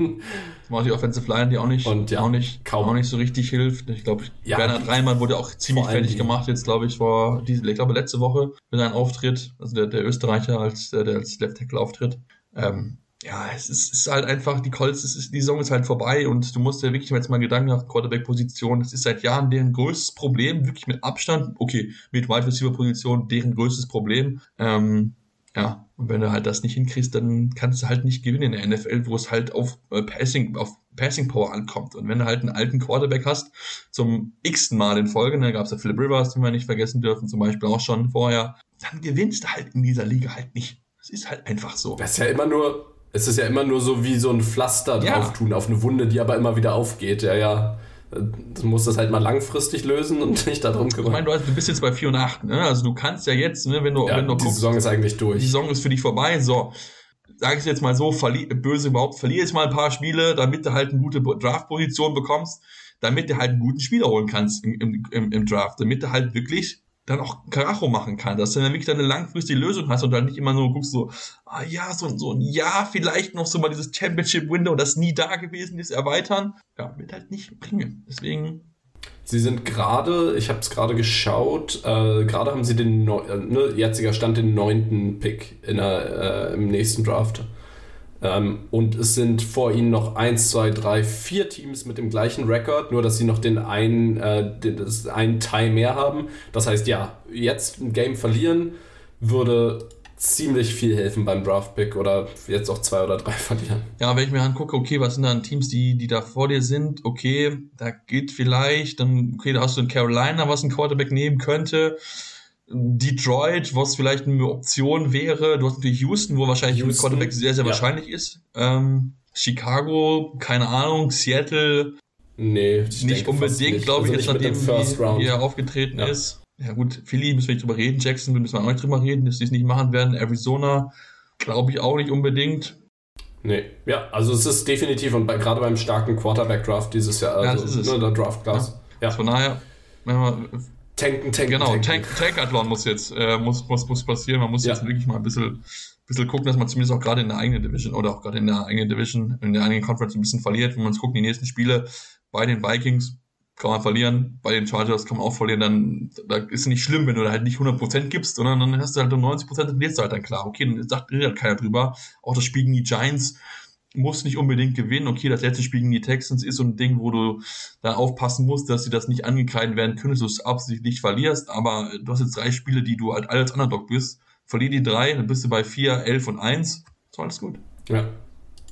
War die Offensive Line, die auch nicht, und, ja, auch nicht, kaum. auch nicht so richtig hilft. Ich glaube, ja, Bernhard Reimann wurde auch ziemlich fertig gemacht, jetzt glaube ich, vor, ich glaube, letzte Woche mit seinem Auftritt, also der, der Österreicher als, der, der als Left Tackle auftritt. Ähm, ja, es ist, ist, halt einfach, die Colts, ist, die Saison ist halt vorbei und du musst dir wirklich jetzt mal Gedanken nach Quarterback-Position. Das ist seit Jahren deren größtes Problem, wirklich mit Abstand. Okay, mit Wide Receiver-Position deren größtes Problem. Ähm, ja, und wenn du halt das nicht hinkriegst, dann kannst du halt nicht gewinnen in der NFL, wo es halt auf äh, Passing, auf Passing Power ankommt. Und wenn du halt einen alten Quarterback hast, zum x-ten Mal in Folge, da gab es ja Philip Rivers, den wir nicht vergessen dürfen, zum Beispiel auch schon vorher, dann gewinnst du halt in dieser Liga halt nicht. Das ist halt einfach so. Das ist ja immer nur, es ist ja immer nur so wie so ein Pflaster ja. drauf tun auf eine Wunde, die aber immer wieder aufgeht. Ja, ja. Du musst das halt mal langfristig lösen und nicht darum kümmern. Ich meine, du, bist jetzt bei 4 und 8, ne? Also du kannst ja jetzt, ne, wenn du, ja, wenn du die guckst, Saison ist eigentlich durch. Die Saison ist für dich vorbei. So, sag ich jetzt mal so, böse überhaupt, verlier jetzt mal ein paar Spiele, damit du halt eine gute Draft-Position bekommst, damit du halt einen guten Spieler holen kannst im, im, im Draft, damit du halt wirklich dann auch Karacho machen kann, dass du dann wirklich eine langfristige Lösung hast und dann nicht immer nur guckst so, ah ja, so, so ein Jahr vielleicht noch so mal dieses Championship-Window, das nie da gewesen ist, erweitern. Ja, wird halt nicht bringen. Deswegen. Sie sind gerade, ich habe es gerade geschaut, äh, gerade haben sie den, äh, ne, jetziger Stand den neunten Pick in der, äh, im nächsten Draft. Ähm, und es sind vor ihnen noch 1, 2, 3, 4 Teams mit dem gleichen Rekord, nur dass sie noch den einen, äh, den, das einen Teil mehr haben. Das heißt, ja, jetzt ein Game verlieren würde ziemlich viel helfen beim Draft-Pick oder jetzt auch zwei oder drei verlieren. Ja, wenn ich mir angucke, okay, was sind dann Teams, die, die da vor dir sind, okay, da geht vielleicht, dann, okay, da hast du in Carolina, was ein Quarterback nehmen könnte. Detroit, was vielleicht eine Option wäre. Du hast natürlich Houston, wo wahrscheinlich Houston, Quarterback sehr, sehr ja. wahrscheinlich ist. Ähm, Chicago, keine Ahnung, Seattle. Nee, nicht unbedingt, glaube ich, also jetzt nachdem wie, er aufgetreten ja. ist. Ja gut, Philly müssen wir nicht drüber reden, Jackson müssen wir auch nicht drüber reden, dass die es nicht machen werden. Arizona glaube ich auch nicht unbedingt. Nee, ja, also es ist definitiv und bei, gerade beim starken Quarterback-Draft dieses Jahr, also ja, das ist es. Ne, der Draft-Class. Ja. ja. Von daher, wenn wir Tanken, tanken, Genau, tanken. Tank, Tankathlon muss jetzt, äh, muss, muss, muss passieren. Man muss ja. jetzt wirklich mal ein bisschen, bisschen gucken, dass man zumindest auch gerade in der eigenen Division oder auch gerade in der eigenen Division, in der eigenen Conference ein bisschen verliert. Wenn man uns guckt, die nächsten Spiele bei den Vikings kann man verlieren, bei den Chargers kann man auch verlieren, dann da ist es nicht schlimm, wenn du da halt nicht 100% gibst, sondern dann hast du halt nur 90% und du halt dann klar. Okay, dann sagt halt keiner drüber. Auch das Spiel gegen die Giants, muss nicht unbedingt gewinnen. Okay, das letzte Spiel gegen die Texans ist so ein Ding, wo du da aufpassen musst, dass sie das nicht angekreidet werden können, dass du es absichtlich verlierst. Aber du hast jetzt drei Spiele, die du halt als Underdog bist. Verlier die drei, dann bist du bei vier, elf und eins. Ist alles gut. Ja.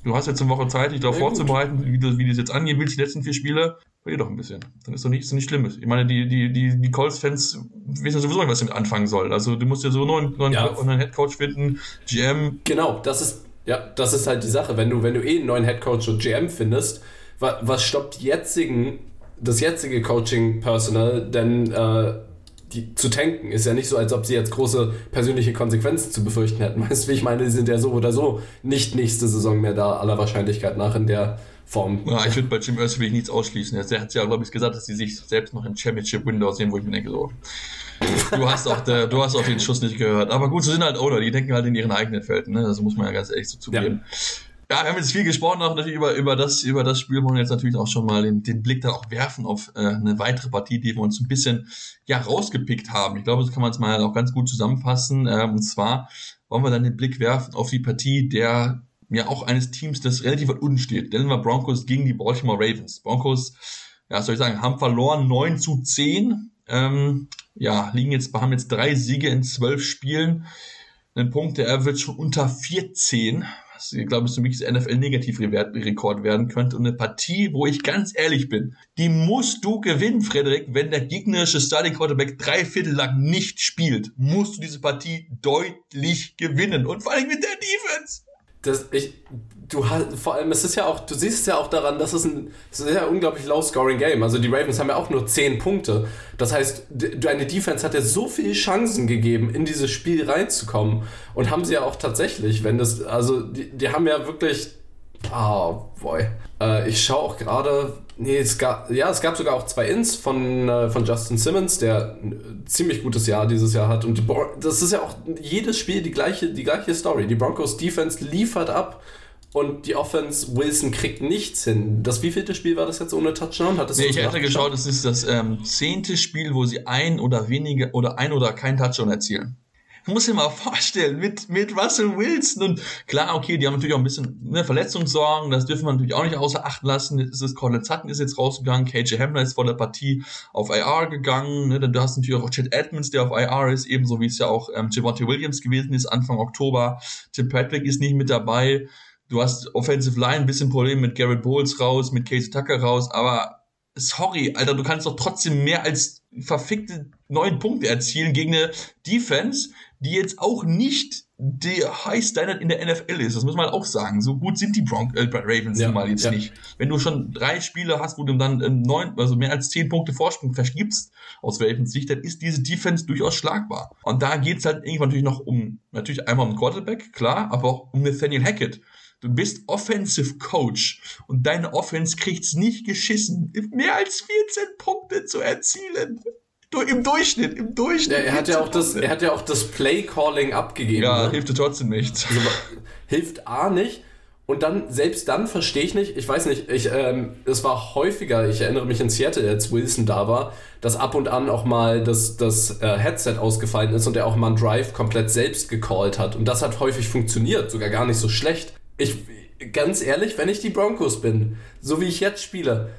Du hast jetzt eine Woche Zeit, dich darauf vorzubereiten, wie du, wie du es jetzt angehen willst, die letzten vier Spiele. Verlier doch ein bisschen. Dann ist doch nicht, so nicht schlimm. Ich meine, die, die, die, die Colts-Fans wissen sowieso nicht, was damit anfangen soll. Also du musst ja so einen neuen, neuen, ja. neuen Headcoach finden, GM. Genau, das ist ja, das ist halt die Sache. Wenn du, wenn du eh einen neuen Headcoach und GM findest, was, was stoppt jetzigen, das jetzige Coaching-Personal denn äh, die, zu tanken? Ist ja nicht so, als ob sie jetzt große persönliche Konsequenzen zu befürchten hätten. Weißt du, wie ich meine? Die sind ja so oder so nicht nächste Saison mehr da, aller Wahrscheinlichkeit nach in der Form. Ja, ich würde bei Jim Irsay nichts ausschließen. Er hat ja, glaube ich, gesagt, dass sie sich selbst noch im Championship-Window sehen, wo ich mir denke, so, Du hast auch, der, du hast auch den Schuss nicht gehört. Aber gut, so sind halt Oder, die denken halt in ihren eigenen Felden, ne? Das muss man ja ganz ehrlich so zugeben. Ja. ja. wir haben jetzt viel gesprochen auch natürlich über, über, das, über das Spiel, wollen jetzt natürlich auch schon mal den, den Blick dann auch werfen auf äh, eine weitere Partie, die wir uns ein bisschen ja, rausgepickt haben. Ich glaube, das kann man jetzt mal auch ganz gut zusammenfassen. Ähm, und zwar wollen wir dann den Blick werfen auf die Partie der ja auch eines Teams, das relativ weit unten steht. Denver Broncos gegen die Baltimore Ravens. Broncos, ja, soll ich sagen, haben verloren 9 zu 10. Ähm, ja, liegen jetzt, haben jetzt drei Siege in zwölf Spielen. Ein Punkt, der wird schon unter 14, was ich glaube, so wirklich NFL-Negativrekord werden könnte. Und eine Partie, wo ich ganz ehrlich bin, die musst du gewinnen, Frederik, wenn der gegnerische Starting Quarterback drei Viertel lang nicht spielt, musst du diese Partie deutlich gewinnen. Und vor allem mit der Defense. Das, ich, du hast, vor allem, es ist ja auch, du siehst es ja auch daran, dass es ein sehr unglaublich low-scoring-Game. Also die Ravens haben ja auch nur 10 Punkte. Das heißt, deine Defense hat ja so viele Chancen gegeben, in dieses Spiel reinzukommen. Und haben sie ja auch tatsächlich, wenn das, also die, die haben ja wirklich, oh boy. Äh, ich schaue auch gerade, nee, es gab, ja, es gab sogar auch zwei Ins von, äh, von Justin Simmons, der ein ziemlich gutes Jahr dieses Jahr hat. Und die, das ist ja auch jedes Spiel die gleiche, die gleiche Story. Die Broncos Defense liefert ab und die Offense, Wilson kriegt nichts hin. Das wievielte Spiel war das jetzt ohne Touchdown? Hat das nee, ich hätte geschaut, es ist das ähm, zehnte Spiel, wo sie ein oder weniger oder ein oder kein Touchdown erzielen. Musst dir mal vorstellen, mit, mit Russell Wilson und klar, okay, die haben natürlich auch ein bisschen ne, Verletzungssorgen, das dürfen wir natürlich auch nicht außer Acht lassen. Es ist Cortland Sutton ist jetzt rausgegangen, KJ Hamler ist vor der Partie auf IR gegangen, ne, du hast natürlich auch Chad Edmonds, der auf IR ist, ebenso wie es ja auch ähm, Javonte Williams gewesen ist Anfang Oktober. Tim Patrick ist nicht mit dabei. Du hast Offensive Line ein bisschen Probleme mit Garrett Bowles raus, mit Casey Tucker raus, aber sorry, Alter, du kannst doch trotzdem mehr als verfickte neun Punkte erzielen gegen eine Defense, die jetzt auch nicht der High Standard in der NFL ist. Das muss man auch sagen. So gut sind die Bronx, äh, Ravens ja, mal jetzt ja. nicht. Wenn du schon drei Spiele hast, wo du dann äh, neun, also mehr als zehn Punkte Vorsprung verschiebst aus Ravens Sicht, dann ist diese Defense durchaus schlagbar. Und da geht's halt irgendwann natürlich noch um, natürlich einmal um Quarterback, klar, aber auch um Nathaniel Hackett. Du bist Offensive Coach und deine Offense kriegt's nicht geschissen, mehr als 14 Punkte zu erzielen. Im Durchschnitt, im Durchschnitt. Ja, er hat ja auch das, er hat ja auch das Play Calling abgegeben. Ja, ne? hilft dir trotzdem nicht. Also, hilft A nicht. Und dann, selbst dann verstehe ich nicht, ich weiß nicht, ich, ähm, es war häufiger, ich erinnere mich in Seattle, als Wilson da war, dass ab und an auch mal das, das äh, Headset ausgefallen ist und er auch mal einen Drive komplett selbst gecallt hat. Und das hat häufig funktioniert, sogar gar nicht so schlecht. Ich, ganz ehrlich, wenn ich die Broncos bin, so wie ich jetzt spiele,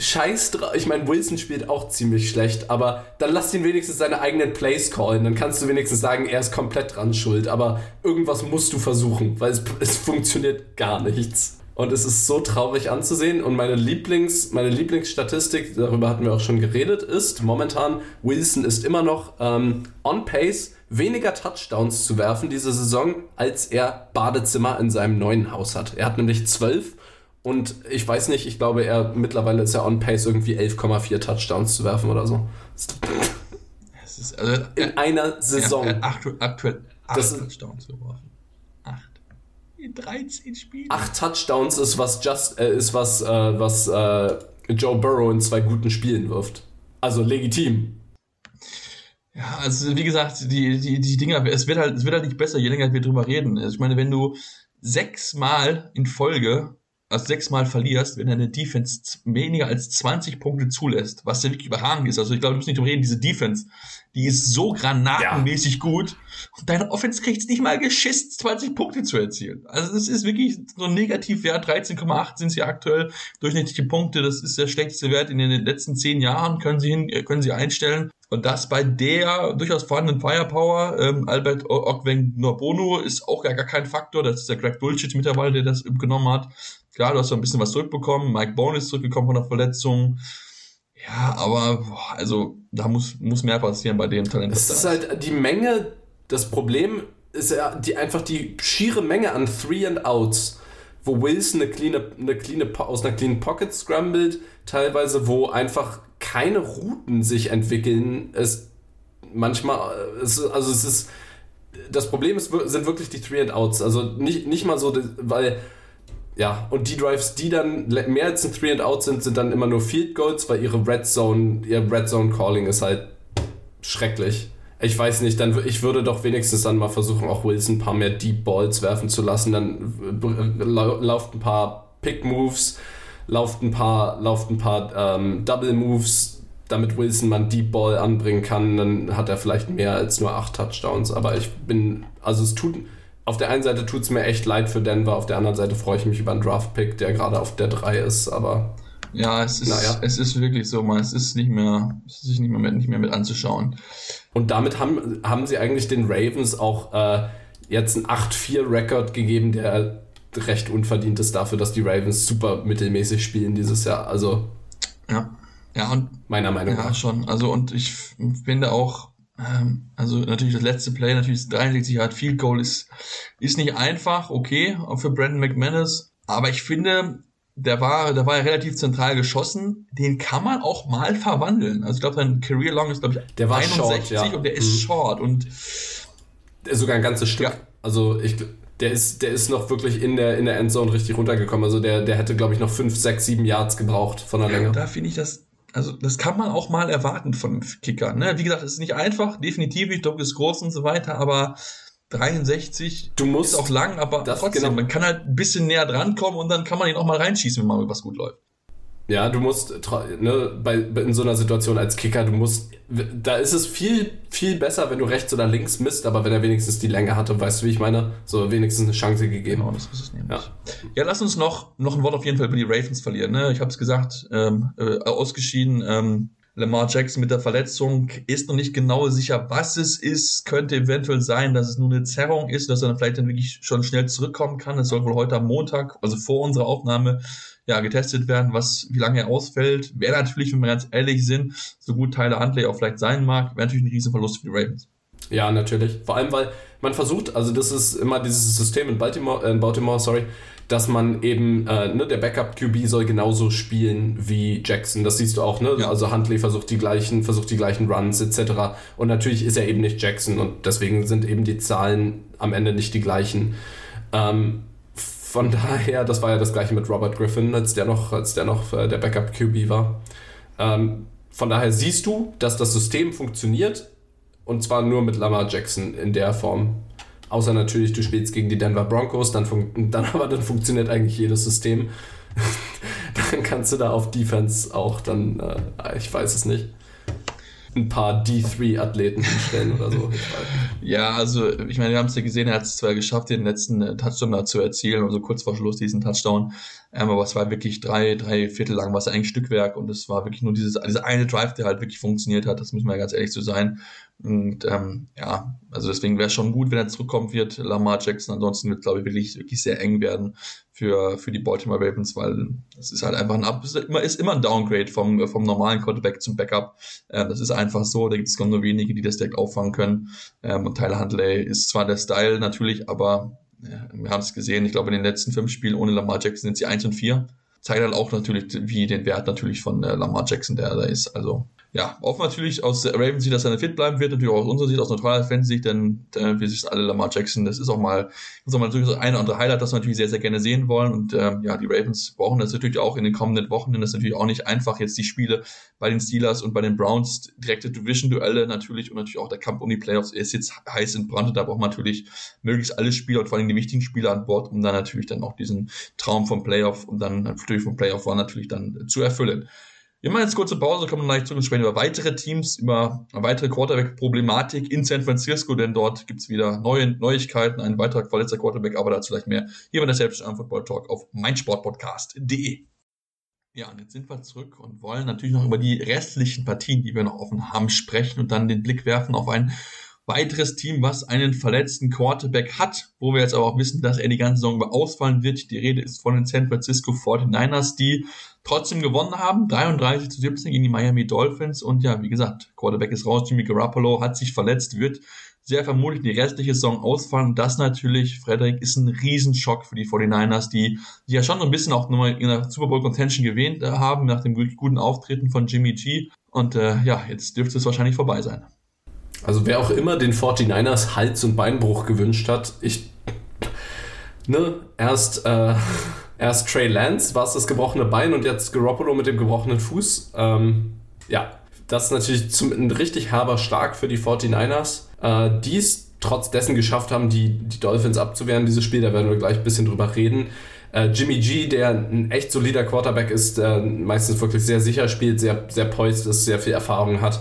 scheiß drauf. Ich meine, Wilson spielt auch ziemlich schlecht, aber dann lass ihn wenigstens seine eigenen Plays callen. Dann kannst du wenigstens sagen, er ist komplett dran schuld. Aber irgendwas musst du versuchen, weil es, es funktioniert gar nichts. Und es ist so traurig anzusehen. Und meine Lieblings, meine Lieblingsstatistik, darüber hatten wir auch schon geredet, ist momentan, Wilson ist immer noch ähm, on pace, weniger Touchdowns zu werfen diese Saison, als er Badezimmer in seinem neuen Haus hat. Er hat nämlich zwölf und ich weiß nicht, ich glaube, er mittlerweile ist er on pace, irgendwie 11,4 Touchdowns zu werfen oder so. Ist, also, in einer Saison. Er, hat aktuell 8 Touchdowns geworfen. 8. In 13 Spielen. 8 Touchdowns ist was just äh, ist was, äh, was äh, Joe Burrow in zwei guten Spielen wirft. Also legitim. Ja, also wie gesagt, die, die, die Dinger, es wird halt, es wird halt nicht besser, je länger wir drüber reden. Ich meine, wenn du sechsmal in Folge also sechsmal verlierst, wenn deine Defense weniger als 20 Punkte zulässt, was ja wirklich überragend ist. Also ich glaube, du musst nicht drüber reden, diese Defense, die ist so granatenmäßig ja. gut und deine Offense kriegt es nicht mal geschissen, 20 Punkte zu erzielen. Also das ist wirklich so ein Negativwert, 13,8 sind sie aktuell, durchschnittliche Punkte, das ist der schlechteste Wert in den letzten zehn Jahren, können sie hin, können sie einstellen. Und das bei der durchaus vorhandenen Firepower, ähm, Albert Ogweng Norbono ist auch gar, gar kein Faktor, das ist der Greg Dulcich mittlerweile, der das genommen hat. Klar, du hast so ein bisschen was zurückbekommen. Mike Bone ist zurückgekommen von der Verletzung. Ja, aber also da muss, muss mehr passieren bei dem Talent. Es ist halt die Menge, das Problem ist ja die, einfach die schiere Menge an Three and Outs, wo Wilson eine clean, eine clean, aus einer clean Pocket scrambled, teilweise wo einfach keine Routen sich entwickeln. Es manchmal, es, also es ist, das Problem ist, sind wirklich die Three and Outs. Also nicht, nicht mal so, weil ja, und die Drives, die dann mehr als ein Three and Out sind, sind dann immer nur Field Goals, weil ihre Red Zone, ihr Red Zone Calling ist halt schrecklich. Ich weiß nicht, dann ich würde doch wenigstens dann mal versuchen, auch Wilson ein paar mehr Deep Balls werfen zu lassen. Dann lauft ein paar Pick Moves, lauft ein paar, lauft ein paar ähm, Double Moves, damit Wilson mal einen Deep Ball anbringen kann. Dann hat er vielleicht mehr als nur acht Touchdowns. Aber ich bin, also es tut auf der einen Seite tut es mir echt leid für Denver, auf der anderen Seite freue ich mich über einen Draft-Pick, der gerade auf der 3 ist, aber. Ja, es ist, naja. es ist wirklich so, man, es ist nicht mehr, es ist nicht mehr mit, nicht mehr mit anzuschauen. Und damit haben, haben sie eigentlich den Ravens auch äh, jetzt einen 8-4-Rekord gegeben, der recht unverdient ist dafür, dass die Ravens super mittelmäßig spielen dieses Jahr. Also. Ja. Ja, und. Meiner Meinung nach. Ja, schon. Also, und ich finde auch, ähm, also natürlich das letzte Play, natürlich 63 Yard Field Goal ist, ist nicht einfach, okay, auch für Brandon McManus. Aber ich finde, der war, der war ja relativ zentral geschossen. Den kann man auch mal verwandeln. Also ich glaube, sein Career Long ist, glaube ich, der war 61 short, ja. und der ist mhm. short und sogar ein ganzes Stück. Ja. Also ich, der ist, der ist noch wirklich in der, in der Endzone richtig runtergekommen. Also der, der hätte, glaube ich, noch 5, 6, 7 Yards gebraucht von der ja, Länge. Da finde ich das, also das kann man auch mal erwarten von Kicker. Ne? Wie gesagt, es ist nicht einfach, definitiv nicht, Doug ist groß und so weiter, aber 63 du musst ist auch lang, aber trotzdem, genau. man kann halt ein bisschen näher dran kommen und dann kann man ihn auch mal reinschießen, wenn mal was gut läuft. Ja, du musst ne, bei, in so einer Situation als Kicker, du musst, da ist es viel, viel besser, wenn du rechts oder links misst, aber wenn er wenigstens die Länge hatte, weißt du, wie ich meine? So wenigstens eine Chance gegeben. Genau, das ist es nämlich. Ja. ja, lass uns noch, noch ein Wort auf jeden Fall über die Ravens verlieren. Ne? Ich habe es gesagt, ähm, äh, ausgeschieden, ähm, Lamar Jackson mit der Verletzung ist noch nicht genau sicher, was es ist. Könnte eventuell sein, dass es nur eine Zerrung ist, dass er dann vielleicht dann wirklich schon schnell zurückkommen kann. Es soll wohl heute am Montag, also vor unserer Aufnahme, ja, getestet werden, was, wie lange er ausfällt. Wäre natürlich, wenn wir ganz ehrlich sind, so gut Tyler Huntley auch vielleicht sein mag, wäre natürlich ein Riesenverlust für die Ravens. Ja, natürlich. Vor allem, weil man versucht, also das ist immer dieses System in Baltimore, äh, in Baltimore, sorry, dass man eben, äh, ne, der Backup-QB soll genauso spielen wie Jackson. Das siehst du auch, ne? Ja. Also Huntley versucht die gleichen, versucht die gleichen Runs etc. Und natürlich ist er eben nicht Jackson und deswegen sind eben die Zahlen am Ende nicht die gleichen. Ähm, von daher, das war ja das gleiche mit Robert Griffin, als der noch, als der noch äh, der Backup-QB war. Ähm, von daher siehst du, dass das System funktioniert und zwar nur mit Lamar Jackson in der Form. Außer natürlich, du spielst gegen die Denver Broncos, dann, dann aber dann funktioniert eigentlich jedes System. dann kannst du da auf Defense auch dann, äh, ich weiß es nicht, ein paar D3-Athleten hinstellen oder so. ja, also ich meine, wir haben es ja gesehen, er hat es zwar geschafft, den letzten äh, Touchdown da zu erzielen, also kurz vor Schluss diesen Touchdown, ähm, aber es war wirklich drei, drei Viertel lang, was eigentlich Stückwerk und es war wirklich nur dieses, dieser eine Drive, der halt wirklich funktioniert hat, das müssen wir ja ganz ehrlich so sein. Und ähm, ja, also deswegen wäre es schon gut, wenn er zurückkommen wird, Lamar Jackson. Ansonsten wird, glaube ich, wirklich, wirklich sehr eng werden für, für die Baltimore Ravens, weil es ist halt einfach ein Up, ist immer, ist immer ein Downgrade vom, vom normalen Quarterback zum Backup. Ähm, das ist einfach so, da gibt es nur wenige, die das direkt auffangen können. Ähm, und Tyler Huntley ist zwar der Style natürlich, aber ja, wir haben es gesehen, ich glaube, in den letzten fünf Spielen ohne Lamar Jackson sind sie eins und vier zeigt halt auch natürlich, wie den Wert natürlich von äh, Lamar Jackson, der da ist. Also ja, hoffen natürlich aus Ravens Sicht, dass er fit bleiben wird, natürlich auch aus unserer Sicht, aus neutraler Fansicht, denn äh, wir sind alle Lamar Jackson, das ist auch mal, ist auch mal natürlich so ein oder andere Highlight, das wir natürlich sehr, sehr gerne sehen wollen und ähm, ja, die Ravens brauchen das natürlich auch in den kommenden Wochen, denn das ist natürlich auch nicht einfach, jetzt die Spiele bei den Steelers und bei den Browns, direkte Division-Duelle natürlich und natürlich auch der Kampf um die Playoffs ist jetzt heiß entbrannt da braucht man natürlich möglichst alle Spieler und vor allem die wichtigen Spieler an Bord, um dann natürlich dann auch diesen Traum vom Playoff und dann natürlich vom Playoff war natürlich dann zu erfüllen. Wir machen jetzt kurze Pause, kommen gleich zurück und sprechen über weitere Teams, über weitere Quarterback-Problematik in San Francisco, denn dort gibt's wieder neue Neuigkeiten, ein weiterer verletzter Quarterback, aber dazu gleich mehr hier bei der Selbstständigen Football Talk auf meinsportpodcast.de. Ja, und jetzt sind wir zurück und wollen natürlich noch über die restlichen Partien, die wir noch offen haben, sprechen und dann den Blick werfen auf ein weiteres Team, was einen verletzten Quarterback hat, wo wir jetzt aber auch wissen, dass er die ganze Saison ausfallen wird. Die Rede ist von den San Francisco 49ers, die trotzdem gewonnen haben, 33 zu 17 gegen die Miami Dolphins. Und ja, wie gesagt, Quarterback ist raus, Jimmy Garoppolo hat sich verletzt, wird sehr vermutlich die restliche Saison ausfallen. Das natürlich, Frederik, ist ein Riesenschock für die 49ers, die, die ja schon so ein bisschen auch nochmal in der Super Bowl Contention gewähnt äh, haben, nach dem guten Auftreten von Jimmy G. Und äh, ja, jetzt dürfte es wahrscheinlich vorbei sein. Also wer auch immer den 49ers Hals- und Beinbruch gewünscht hat, ich, ne, erst, äh, erst Trey Lance war es das gebrochene Bein und jetzt Garoppolo mit dem gebrochenen Fuß. Ähm, ja, das ist natürlich zum, ein richtig herber Schlag für die 49ers, äh, die es trotz dessen geschafft haben, die, die Dolphins abzuwehren, dieses Spiel, da werden wir gleich ein bisschen drüber reden. Äh, Jimmy G, der ein echt solider Quarterback ist, der meistens wirklich sehr sicher spielt, sehr, sehr poised ist, sehr viel Erfahrung hat,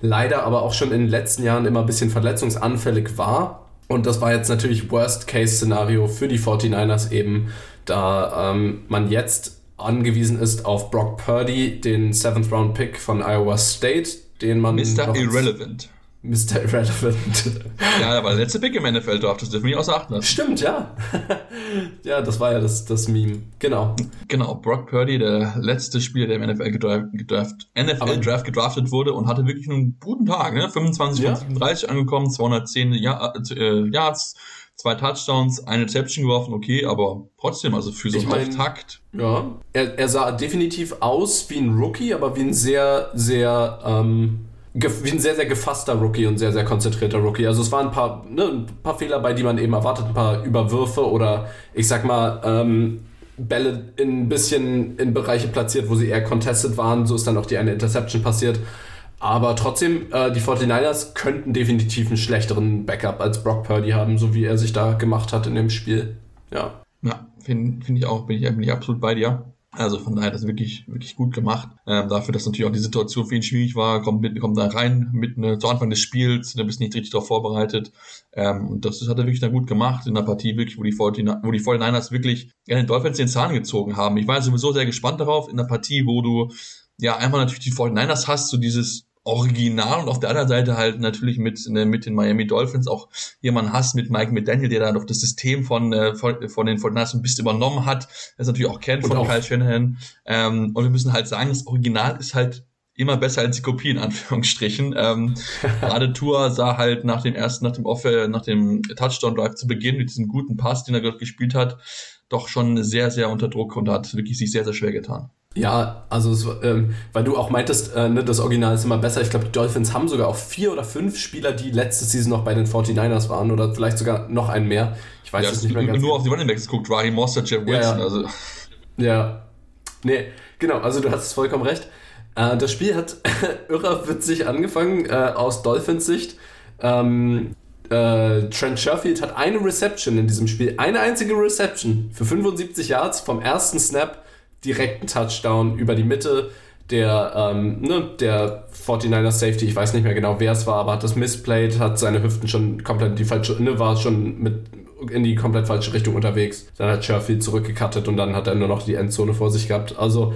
leider aber auch schon in den letzten Jahren immer ein bisschen verletzungsanfällig war. Und das war jetzt natürlich Worst-Case-Szenario für die 49ers eben, da ähm, man jetzt angewiesen ist auf Brock Purdy, den Seventh Round Pick von Iowa State, den man. Mr. Irrelevant. Mr. Irrelevant. ja, aber der letzte Pick im NFL-Draft, das dürfen wir nicht außer Acht lassen. Stimmt, ja. ja, das war ja das, das Meme. Genau. Genau, Brock Purdy, der letzte Spieler, der im NFL gedraft, gedraft NFL Draft gedraftet wurde und hatte wirklich einen guten Tag, ne? 25 ja. von 37 angekommen, 210 äh, Yards, zwei Touchdowns, eine Reception geworfen, okay, aber trotzdem, also für so einen ich mein, Auftakt. Ja, er, er sah definitiv aus wie ein Rookie, aber wie ein sehr, sehr ähm, wie ein sehr, sehr gefasster Rookie und sehr, sehr konzentrierter Rookie. Also es waren ein paar, ne, ein paar Fehler bei, die man eben erwartet, ein paar Überwürfe oder ich sag mal, ähm, Bälle in ein bisschen in Bereiche platziert, wo sie eher contested waren. So ist dann auch die eine Interception passiert. Aber trotzdem, äh, die 49ers könnten definitiv einen schlechteren Backup als Brock Purdy haben, so wie er sich da gemacht hat in dem Spiel. Ja. Ja, finde find ich auch, bin ich, bin ich absolut bei dir. Also von daher das wirklich, wirklich gut gemacht. Ähm, dafür, dass natürlich auch die Situation für ihn schwierig war, kommt, mit, kommt da rein mit ne, zu Anfang des Spiels, du bist nicht richtig darauf vorbereitet. Ähm, und das, das hat er wirklich dann gut gemacht in der Partie, wirklich, wo die, 49, wo die 49ers wirklich ja, den Dolphins den Zahn gezogen haben. Ich war sowieso sehr gespannt darauf, in der Partie, wo du ja einmal natürlich die 49ers hast, so dieses Original und auf der anderen Seite halt natürlich mit, ne, mit den Miami Dolphins auch jemanden hast mit Mike McDaniel, der da noch das System von, äh, von, von den 49ers ein bisschen übernommen hat, das natürlich auch kennt von auch. Kyle Shanahan. Ähm, und wir müssen halt sagen, das Original ist halt immer besser als die Kopie in Anführungsstrichen. Ähm, gerade Tour sah halt nach dem ersten, nach dem Off, nach dem Touchdown Drive zu Beginn mit diesem guten Pass, den er gerade gespielt hat, doch schon sehr, sehr unter Druck und hat wirklich sich sehr, sehr schwer getan. Ja, also es, ähm, weil du auch meintest, äh, ne, das Original ist immer besser. Ich glaube, die Dolphins haben sogar auch vier oder fünf Spieler, die letzte Season noch bei den 49ers waren oder vielleicht sogar noch einen mehr. Ich weiß ja, es nicht mehr ganz Nur genau. auf die Running Backs guckt, Raheem Mostert, Jeff Wilson. Ja, ja. Also. ja, nee, genau, also du hast vollkommen recht. Äh, das Spiel hat irre witzig angefangen äh, aus Dolphins Sicht. Ähm, äh, Trent Sherfield hat eine Reception in diesem Spiel, eine einzige Reception für 75 Yards vom ersten Snap direkten Touchdown über die Mitte. Der, ähm, ne, der 49er Safety, ich weiß nicht mehr genau, wer es war, aber hat das missplayed, hat seine Hüften schon komplett in die falsche, ne, war schon mit in die komplett falsche Richtung unterwegs. Dann hat Sherfield zurückgekattet und dann hat er nur noch die Endzone vor sich gehabt. Also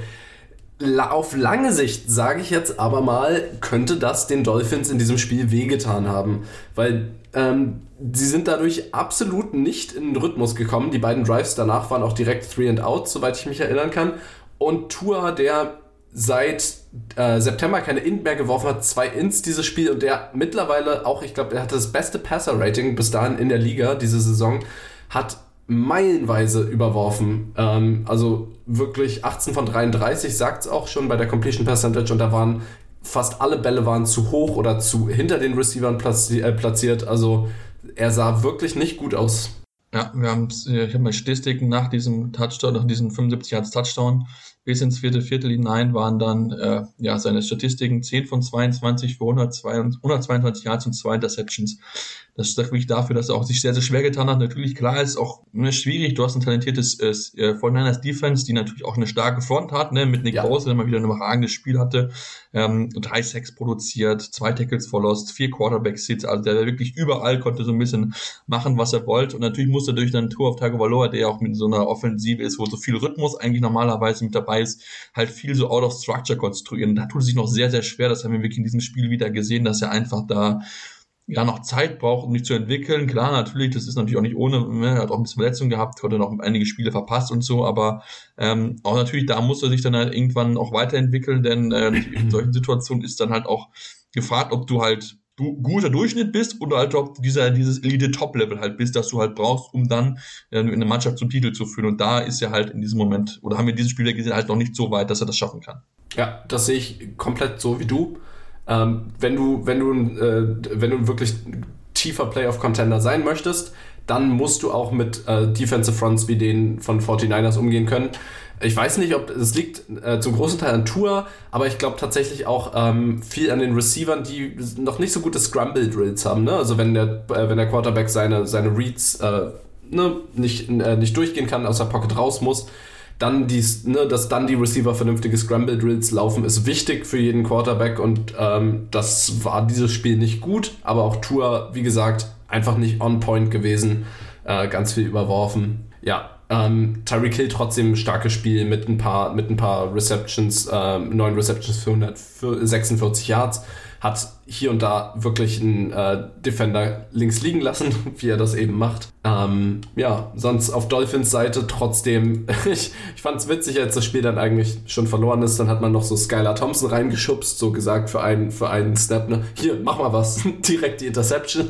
auf lange Sicht, sage ich jetzt aber mal, könnte das den Dolphins in diesem Spiel wehgetan haben. Weil ähm, sie sind dadurch absolut nicht in den Rhythmus gekommen. Die beiden Drives danach waren auch direkt Three and Out, soweit ich mich erinnern kann. Und Tua, der seit äh, September keine Int mehr geworfen hat, zwei Ints dieses Spiel und der mittlerweile auch, ich glaube, er hatte das beste Passer-Rating bis dahin in der Liga diese Saison, hat meilenweise überworfen. Ähm, also wirklich 18 von 33 sagt es auch schon bei der Completion Percentage und da waren fast alle Bälle waren zu hoch oder zu hinter den Receivern platzi äh, platziert. Also er sah wirklich nicht gut aus. Ja, wir haben äh, ich habe mal Statistiken nach diesem Touchdown, nach diesem 75 Yards Touchdown bis ins vierte Viertel hinein waren dann äh, ja seine Statistiken 10 von 22 für 122 Yards und zwei Interceptions. Das sagt wirklich dafür, dass er auch sich sehr, sehr schwer getan hat. Natürlich, klar, ist auch ne, schwierig. Du hast ein talentiertes äh, 49ers Defense, die natürlich auch eine starke Front hat, ne, mit Nick ja. Bosa, der mal wieder ein überragendes Spiel hatte. Ähm, drei Sacks produziert, zwei Tackles verlost, vier Quarterback-Sits. Also der wirklich überall konnte so ein bisschen machen, was er wollte. Und natürlich musste durch dann Tour auf Tagovailoa, der auch mit so einer Offensive ist, wo so viel Rhythmus eigentlich normalerweise mit dabei ist, halt viel so out of structure konstruieren. Da tut es sich noch sehr, sehr schwer. Das haben wir wirklich in diesem Spiel wieder gesehen, dass er einfach da ja noch Zeit braucht, um sich zu entwickeln. Klar, natürlich, das ist natürlich auch nicht ohne, ne, er hat auch ein bisschen Verletzungen gehabt, konnte noch einige Spiele verpasst und so, aber ähm, auch natürlich, da muss er sich dann halt irgendwann auch weiterentwickeln, denn äh, in solchen Situationen ist dann halt auch gefragt, ob du halt du guter Durchschnitt bist oder halt ob dieser dieses Elite Top Level halt bist, das du halt brauchst, um dann äh, eine Mannschaft zum Titel zu führen. Und da ist er halt in diesem Moment oder haben wir diesen Spieler gesehen halt noch nicht so weit, dass er das schaffen kann. Ja, das sehe ich komplett so wie du. Ähm, wenn du, wenn du, äh, wenn du wirklich tiefer Playoff-Contender sein möchtest, dann musst du auch mit äh, Defensive Fronts wie den von 49ers umgehen können. Ich weiß nicht, ob es liegt äh, zum großen Teil an Tour, aber ich glaube tatsächlich auch ähm, viel an den Receivern, die noch nicht so gute Scramble Drills haben. Ne? Also wenn der, äh, wenn der Quarterback seine, seine Reads äh, ne, nicht, äh, nicht durchgehen kann, aus der Pocket raus muss, dann die, ne, dass dann die Receiver vernünftige Scramble Drills laufen, ist wichtig für jeden Quarterback und ähm, das war dieses Spiel nicht gut, aber auch Tour, wie gesagt, einfach nicht on point gewesen, äh, ganz viel überworfen. Ja, ähm, Tyreek Hill trotzdem starkes Spiel mit ein paar, mit ein paar Receptions, äh, neun Receptions für 146 Yards hat hier und da wirklich einen äh, Defender links liegen lassen, wie er das eben macht. Ähm, ja, sonst auf Dolphins Seite trotzdem, ich, ich fand es witzig, als das Spiel dann eigentlich schon verloren ist, dann hat man noch so Skylar Thompson reingeschubst, so gesagt für einen, für einen Snap, ne? Hier, mach mal was, direkt die Interception.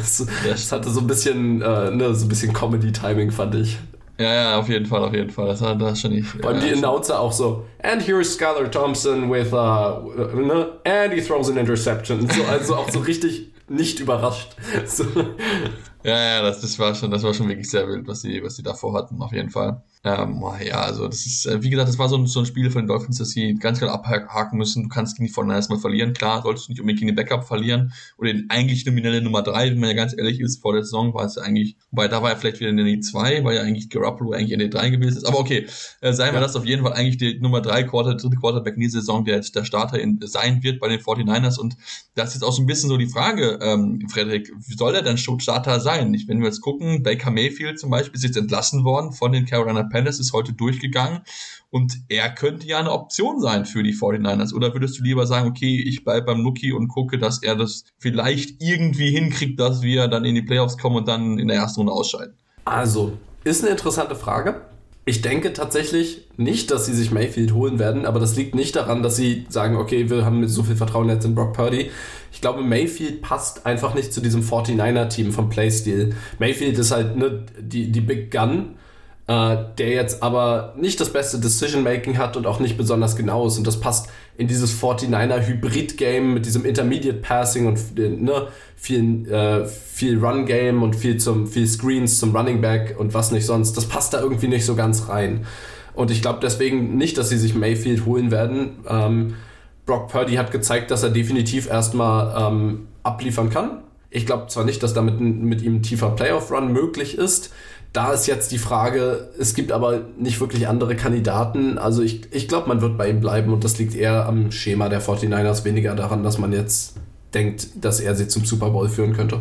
das, das, hatte so ein bisschen, äh, ne, so ein bisschen Comedy-Timing, fand ich. Ja, ja, auf jeden Fall, auf jeden Fall. Das hat das schon nicht. Ja, die Announcer auch so, and here's Skylar Thompson with, uh, ne, and he throws an interception. So, also auch so richtig nicht überrascht. So. Ja, ja, das, das war schon, das war schon wirklich sehr wild, was sie, was sie davor hatten, auf jeden Fall. Ähm, ja, also das ist, äh, wie gesagt, das war so ein, so ein Spiel von den Dolphins, dass sie ganz klar abhaken müssen. Du kannst gegen die Fortnite erstmal verlieren. Klar, solltest du nicht unbedingt gegen den Backup verlieren oder den eigentlich nominelle Nummer drei, wenn man ja ganz ehrlich ist, vor der Saison war es ja eigentlich, wobei da war er vielleicht wieder in der 2, weil ja eigentlich Garoppolo eigentlich in der 3 gewesen ist. Aber okay, äh, seien wir ja. das auf jeden Fall eigentlich die Nummer drei Quarter, dritte Quarterback in dieser Saison, der jetzt der Starter in, sein wird bei den 49ers. Und das ist jetzt auch so ein bisschen so die Frage, ähm, Frederik, wie soll er denn Starter sein? Ich, wenn wir jetzt gucken, Baker Mayfield zum Beispiel ist jetzt entlassen worden von den Carolina Panthers, ist heute durchgegangen und er könnte ja eine Option sein für die 49ers. Oder würdest du lieber sagen, okay, ich bleibe beim Rookie und gucke, dass er das vielleicht irgendwie hinkriegt, dass wir dann in die Playoffs kommen und dann in der ersten Runde ausscheiden? Also, ist eine interessante Frage. Ich denke tatsächlich nicht, dass sie sich Mayfield holen werden, aber das liegt nicht daran, dass sie sagen, okay, wir haben so viel Vertrauen jetzt in Brock Purdy. Ich glaube, Mayfield passt einfach nicht zu diesem 49er-Team vom Playstil. Mayfield ist halt ne, die, die Big Gun, äh, der jetzt aber nicht das beste Decision-Making hat und auch nicht besonders genau ist. Und das passt in dieses 49er Hybrid-Game mit diesem Intermediate Passing und ne, viel, äh, viel Run-Game und viel, zum, viel Screens zum Running Back und was nicht sonst. Das passt da irgendwie nicht so ganz rein. Und ich glaube deswegen nicht, dass sie sich Mayfield holen werden. Ähm, Brock Purdy hat gezeigt, dass er definitiv erstmal ähm, abliefern kann. Ich glaube zwar nicht, dass damit mit ihm ein tiefer Playoff-Run möglich ist. Da ist jetzt die Frage, es gibt aber nicht wirklich andere Kandidaten. Also ich, ich glaube, man wird bei ihm bleiben und das liegt eher am Schema der 49ers, weniger daran, dass man jetzt denkt, dass er sie zum Super Bowl führen könnte.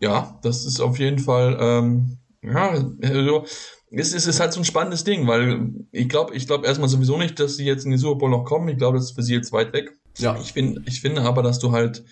Ja, das ist auf jeden Fall, ähm, ja, also, es, es ist halt so ein spannendes Ding, weil ich glaube, ich glaube erstmal sowieso nicht, dass sie jetzt in den Super Bowl noch kommen. Ich glaube, das ist für sie jetzt weit weg. Ja. Ich finde, ich finde aber, dass du halt,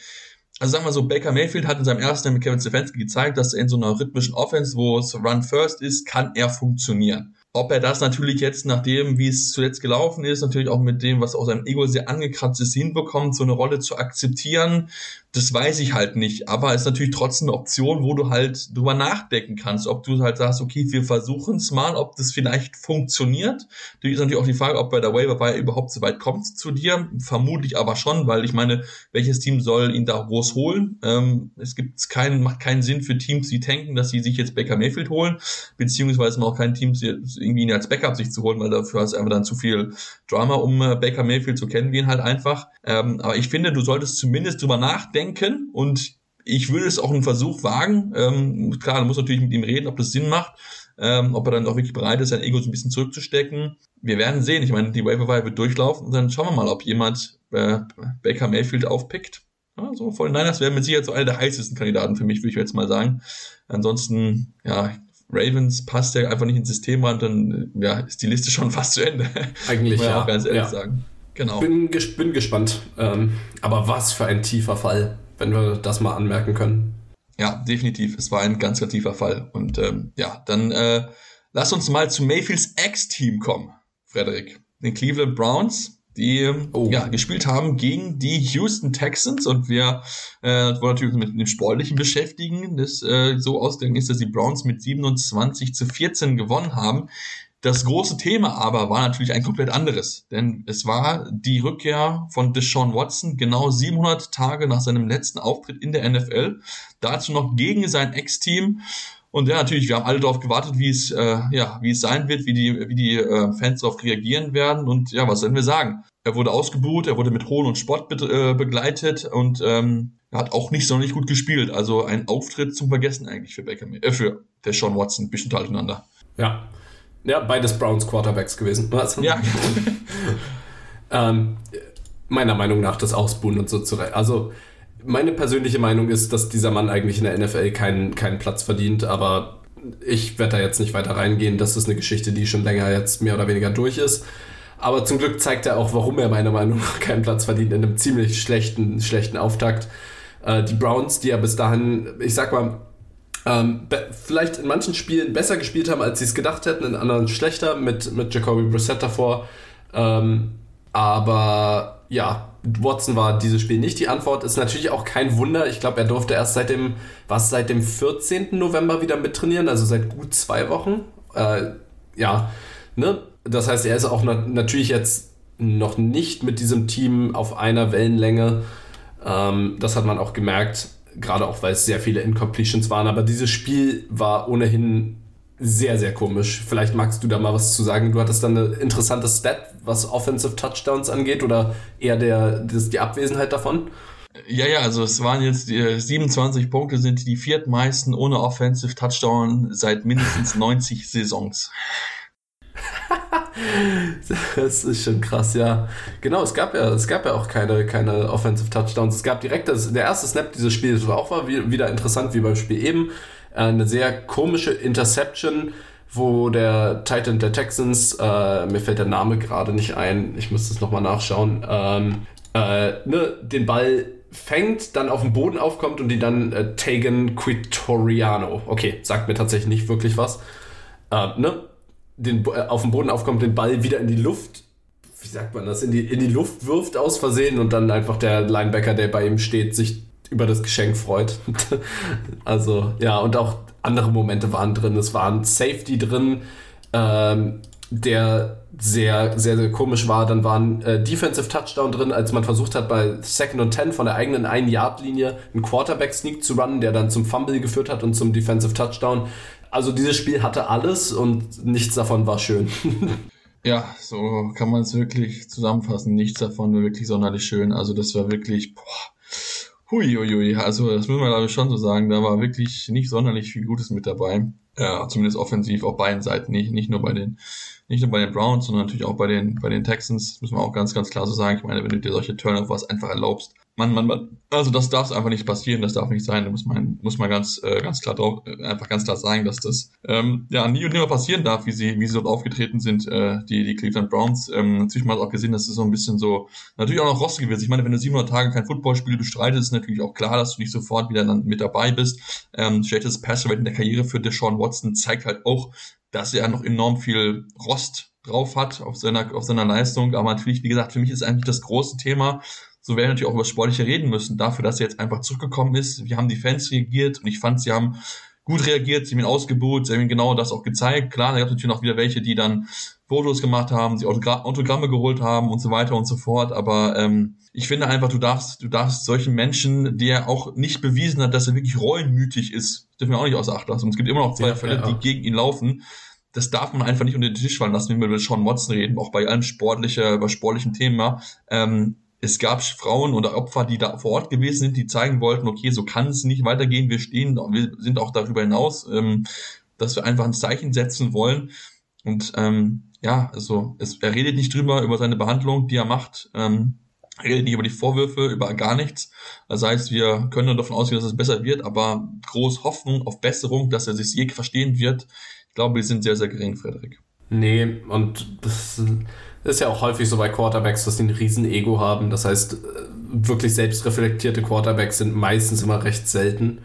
also sagen wir so, Baker Mayfield hat in seinem ersten Jahr mit Kevin Stefanski gezeigt, dass er in so einer rhythmischen Offense, wo es Run First ist, kann er funktionieren. Ob er das natürlich jetzt, nachdem, wie es zuletzt gelaufen ist, natürlich auch mit dem, was aus seinem Ego sehr angekratzt ist, hinbekommt, so eine Rolle zu akzeptieren, das weiß ich halt nicht. Aber es ist natürlich trotzdem eine Option, wo du halt drüber nachdenken kannst, ob du halt sagst, okay, wir versuchen es mal, ob das vielleicht funktioniert. Da ist natürlich auch die Frage, ob bei der Waiver Wire überhaupt so weit kommt zu dir. Vermutlich aber schon, weil ich meine, welches Team soll ihn da groß holen? Ähm, es gibt keinen, macht keinen Sinn für Teams, die tanken, dass sie sich jetzt Baker Mayfield holen, beziehungsweise auch kein Team, irgendwie ihn als Backup sich zu holen, weil dafür hast du einfach dann zu viel Drama, um äh, Baker Mayfield zu kennen, wie ihn halt einfach. Ähm, aber ich finde, du solltest zumindest drüber nachdenken, denken und ich würde es auch einen Versuch wagen. Ähm, klar, du musst natürlich mit ihm reden, ob das Sinn macht, ähm, ob er dann auch wirklich bereit ist, sein Ego so ein bisschen zurückzustecken. Wir werden sehen. Ich meine, die Waiver wird durchlaufen und dann schauen wir mal, ob jemand äh, Baker Mayfield aufpickt. Ja, so von Niners wären mit Sicherheit so einer der heißesten Kandidaten für mich, würde ich jetzt mal sagen. Ansonsten, ja, Ravens passt ja einfach nicht ins System rein, dann ja, ist die Liste schon fast zu Ende. Eigentlich ja, auch ganz ehrlich ja. sagen. Genau. Bin, bin gespannt. Ähm, aber was für ein tiefer Fall, wenn wir das mal anmerken können. Ja, definitiv. Es war ein ganz, ganz tiefer Fall. Und ähm, ja, dann äh, lass uns mal zu Mayfields Ex-Team kommen, Frederik. Den Cleveland Browns, die oh. ja, gespielt haben gegen die Houston Texans. Und wir äh, wollen natürlich mit dem Sportlichen beschäftigen. Das äh, so ausgegangen ist, dass die Browns mit 27 zu 14 gewonnen haben. Das große Thema aber war natürlich ein komplett anderes, denn es war die Rückkehr von Deshaun Watson genau 700 Tage nach seinem letzten Auftritt in der NFL, dazu noch gegen sein Ex-Team. Und ja, natürlich, wir haben alle darauf gewartet, wie es, äh, ja, wie es sein wird, wie die, wie die äh, Fans darauf reagieren werden. Und ja, was sollen wir sagen? Er wurde ausgebuht, er wurde mit Hohn und Spott be äh, begleitet und ähm, er hat auch nicht sonderlich gut gespielt. Also ein Auftritt zum Vergessen eigentlich für Baker, äh, für Deshaun Watson, ein bisschen durcheinander. Ja, ja, beides Browns Quarterbacks gewesen. Was? Ja. ähm, meiner Meinung nach das Ausbuhen und so zurecht. Also, meine persönliche Meinung ist, dass dieser Mann eigentlich in der NFL keinen, keinen Platz verdient, aber ich werde da jetzt nicht weiter reingehen. Das ist eine Geschichte, die schon länger jetzt mehr oder weniger durch ist. Aber zum Glück zeigt er auch, warum er meiner Meinung nach keinen Platz verdient in einem ziemlich schlechten, schlechten Auftakt. Äh, die Browns, die ja bis dahin, ich sag mal, ähm, vielleicht in manchen Spielen besser gespielt haben, als sie es gedacht hätten, in anderen schlechter, mit, mit Jacoby Brissett davor. Ähm, aber ja, Watson war dieses Spiel nicht die Antwort. Ist natürlich auch kein Wunder. Ich glaube, er durfte erst seit dem, was seit dem 14. November wieder mittrainieren, also seit gut zwei Wochen. Äh, ja, ne? Das heißt, er ist auch na natürlich jetzt noch nicht mit diesem Team auf einer Wellenlänge. Ähm, das hat man auch gemerkt gerade auch weil es sehr viele Incompletions waren. Aber dieses Spiel war ohnehin sehr, sehr komisch. Vielleicht magst du da mal was zu sagen. Du hattest dann eine interessante Stat, was Offensive Touchdowns angeht oder eher der, das, die Abwesenheit davon? Ja, ja, also es waren jetzt die 27 Punkte, sind die viertmeisten ohne Offensive Touchdown seit mindestens 90 Saisons. das ist schon krass, ja. Genau, es gab ja, es gab ja auch keine, keine Offensive Touchdowns. Es gab direkt das, der erste Snap dieses Spiels war auch war wieder interessant wie beim Spiel eben. Eine sehr komische Interception, wo der Titan der Texans, äh, mir fällt der Name gerade nicht ein, ich muss das nochmal nachschauen, ähm, äh, ne, den Ball fängt, dann auf dem Boden aufkommt und die dann äh, Tegan Quitoriano. Okay, sagt mir tatsächlich nicht wirklich was. Äh, ne? Den, äh, auf dem Boden aufkommt, den Ball wieder in die Luft, wie sagt man das, in die, in die Luft wirft aus Versehen und dann einfach der Linebacker, der bei ihm steht, sich über das Geschenk freut. also, ja, und auch andere Momente waren drin. Es war ein Safety drin, ähm, der sehr, sehr, sehr komisch war. Dann war ein äh, Defensive Touchdown drin, als man versucht hat, bei Second und Ten von der eigenen 1-Yard-Linie einen Quarterback-Sneak zu runnen, der dann zum Fumble geführt hat und zum Defensive Touchdown. Also dieses Spiel hatte alles und nichts davon war schön. ja, so kann man es wirklich zusammenfassen. Nichts davon war wirklich sonderlich schön. Also das war wirklich, boah, Huiuiui, also das müssen wir glaube ich schon so sagen, da war wirklich nicht sonderlich viel Gutes mit dabei. Ja, zumindest offensiv auf beiden Seiten, nicht, nicht nur bei den nicht nur bei den Browns, sondern natürlich auch bei den, bei den Texans, müssen wir auch ganz, ganz klar so sagen. Ich meine, wenn du dir solche Turnovers einfach erlaubst, man, man, man also das darf einfach nicht passieren, das darf nicht sein, da muss man, muss man ganz, äh, ganz klar drauf, äh, einfach ganz klar sagen, dass das, ähm, ja, nie und nimmer passieren darf, wie sie, wie sie dort aufgetreten sind, äh, die, die Cleveland Browns. Ähm, natürlich mal auch gesehen, dass es so ein bisschen so, natürlich auch noch rostig gewesen. Ich meine, wenn du 700 Tage kein Footballspiel bestreitest, ist natürlich auch klar, dass du nicht sofort wieder dann mit dabei bist. Ähm, schlechtes Passer in der Karriere für Deshaun Watson zeigt halt auch, dass er noch enorm viel Rost drauf hat auf seiner, auf seiner Leistung. Aber natürlich, wie gesagt, für mich ist eigentlich das große Thema, so werden natürlich auch über Sportliche reden müssen, dafür, dass er jetzt einfach zurückgekommen ist. Wir haben die Fans reagiert und ich fand, sie haben gut reagiert, sie haben ihn ausgebucht, sie haben ihm genau das auch gezeigt. Klar, da gab es natürlich noch wieder welche, die dann Fotos gemacht haben, sie Autogramme geholt haben und so weiter und so fort. Aber ähm, ich finde einfach, du darfst, du darfst solchen Menschen, der auch nicht bewiesen hat, dass er wirklich reumütig ist, dürfen wir auch nicht außer Acht lassen. Und es gibt immer noch zwei ja, Fälle, ja. die gegen ihn laufen. Das darf man einfach nicht unter den Tisch fallen lassen, wenn wir über Sean Watson reden, auch bei allen sportlicher, bei sportlichen Themen. Ähm, es gab Frauen oder Opfer, die da vor Ort gewesen sind, die zeigen wollten, okay, so kann es nicht weitergehen. Wir stehen, wir sind auch darüber hinaus, ähm, dass wir einfach ein Zeichen setzen wollen. Und ähm, ja, also es, er redet nicht drüber über seine Behandlung, die er macht. Ähm, er redet nicht über die Vorwürfe, über gar nichts. Das heißt, wir können davon ausgehen, dass es besser wird, aber groß Hoffnung auf Besserung, dass er sich je verstehen wird, ich glaube, die sind sehr, sehr gering, Frederik. Nee, und das ist ja auch häufig so bei Quarterbacks, dass die ein riesen Ego haben. Das heißt, wirklich selbstreflektierte Quarterbacks sind meistens immer recht selten.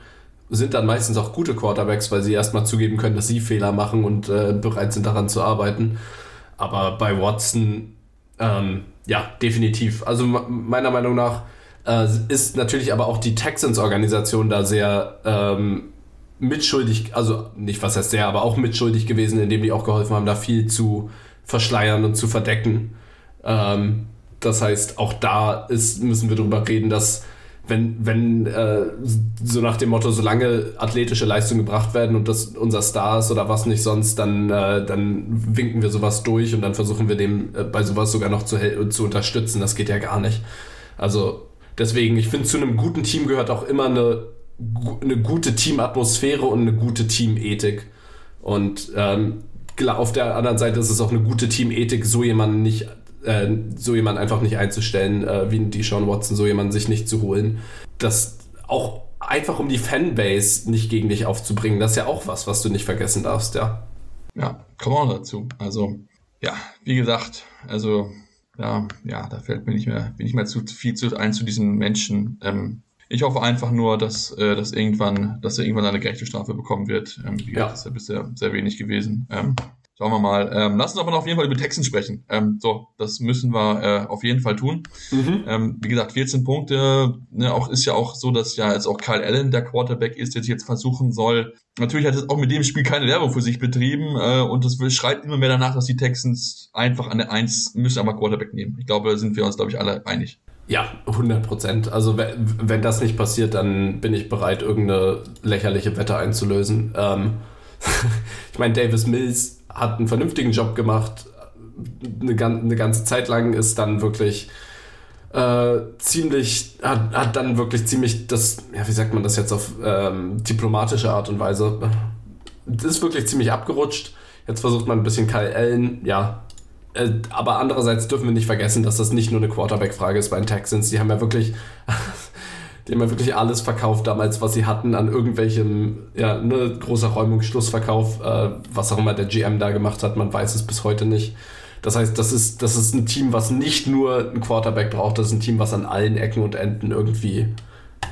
Sind dann meistens auch gute Quarterbacks, weil sie erstmal zugeben können, dass sie Fehler machen und äh, bereit sind daran zu arbeiten. Aber bei Watson, ähm, ja, definitiv. Also meiner Meinung nach äh, ist natürlich aber auch die Texans-Organisation da sehr ähm, mitschuldig, also nicht was heißt sehr, aber auch mitschuldig gewesen, indem die auch geholfen haben, da viel zu verschleiern und zu verdecken. Ähm, das heißt, auch da ist, müssen wir drüber reden, dass wenn, wenn äh, so nach dem Motto, solange athletische Leistungen gebracht werden und das unser Star ist oder was nicht sonst, dann, äh, dann winken wir sowas durch und dann versuchen wir dem äh, bei sowas sogar noch zu, zu unterstützen. Das geht ja gar nicht. Also deswegen, ich finde, zu einem guten Team gehört auch immer eine, eine gute Teamatmosphäre und eine gute Teamethik. Und ähm, auf der anderen Seite ist es auch eine gute Teamethik, so jemanden nicht, äh, so jemanden einfach nicht einzustellen, äh, wie die Sean Watson, so jemanden sich nicht zu holen. Das auch einfach um die Fanbase nicht gegen dich aufzubringen, das ist ja auch was, was du nicht vergessen darfst, ja. Ja, komm auch dazu. Also, ja, wie gesagt, also, ja, ja, da fällt mir nicht mehr, bin ich mehr zu viel zu ein zu diesen Menschen. Ähm, ich hoffe einfach nur, dass, äh, dass irgendwann, dass er irgendwann eine gerechte Strafe bekommen wird. Ähm, wie gesagt, ja. ist ja bisher sehr wenig gewesen. Ähm, schauen wir mal. Ähm, lass uns aber noch auf jeden Fall über Texten sprechen. Ähm, so, das müssen wir äh, auf jeden Fall tun. Mhm. Ähm, wie gesagt, 14 Punkte. Ne, auch ist ja auch so, dass ja jetzt auch Kyle Allen der Quarterback ist, der sich jetzt versuchen soll. Natürlich hat es auch mit dem Spiel keine Werbung für sich betrieben äh, und es schreit immer mehr danach, dass die Texans einfach an der Eins müssen aber Quarterback nehmen. Ich glaube, da sind wir uns, glaube ich, alle einig. Ja, 100 Prozent. Also wenn das nicht passiert, dann bin ich bereit, irgendeine lächerliche Wette einzulösen. Ähm, ich meine, Davis Mills hat einen vernünftigen Job gemacht. Eine, eine ganze Zeit lang ist dann wirklich äh, ziemlich, hat, hat dann wirklich ziemlich das, ja, wie sagt man das jetzt auf ähm, diplomatische Art und Weise, ist wirklich ziemlich abgerutscht. Jetzt versucht man ein bisschen Kyle Allen, ja, aber andererseits dürfen wir nicht vergessen, dass das nicht nur eine Quarterback-Frage ist bei den Texans. Die haben ja wirklich, die haben ja wirklich alles verkauft damals, was sie hatten an irgendwelchem, ja, ne, großer Räumung, Schlussverkauf, äh, was auch immer der GM da gemacht hat, man weiß es bis heute nicht. Das heißt, das ist, das ist ein Team, was nicht nur ein Quarterback braucht, das ist ein Team, was an allen Ecken und Enden irgendwie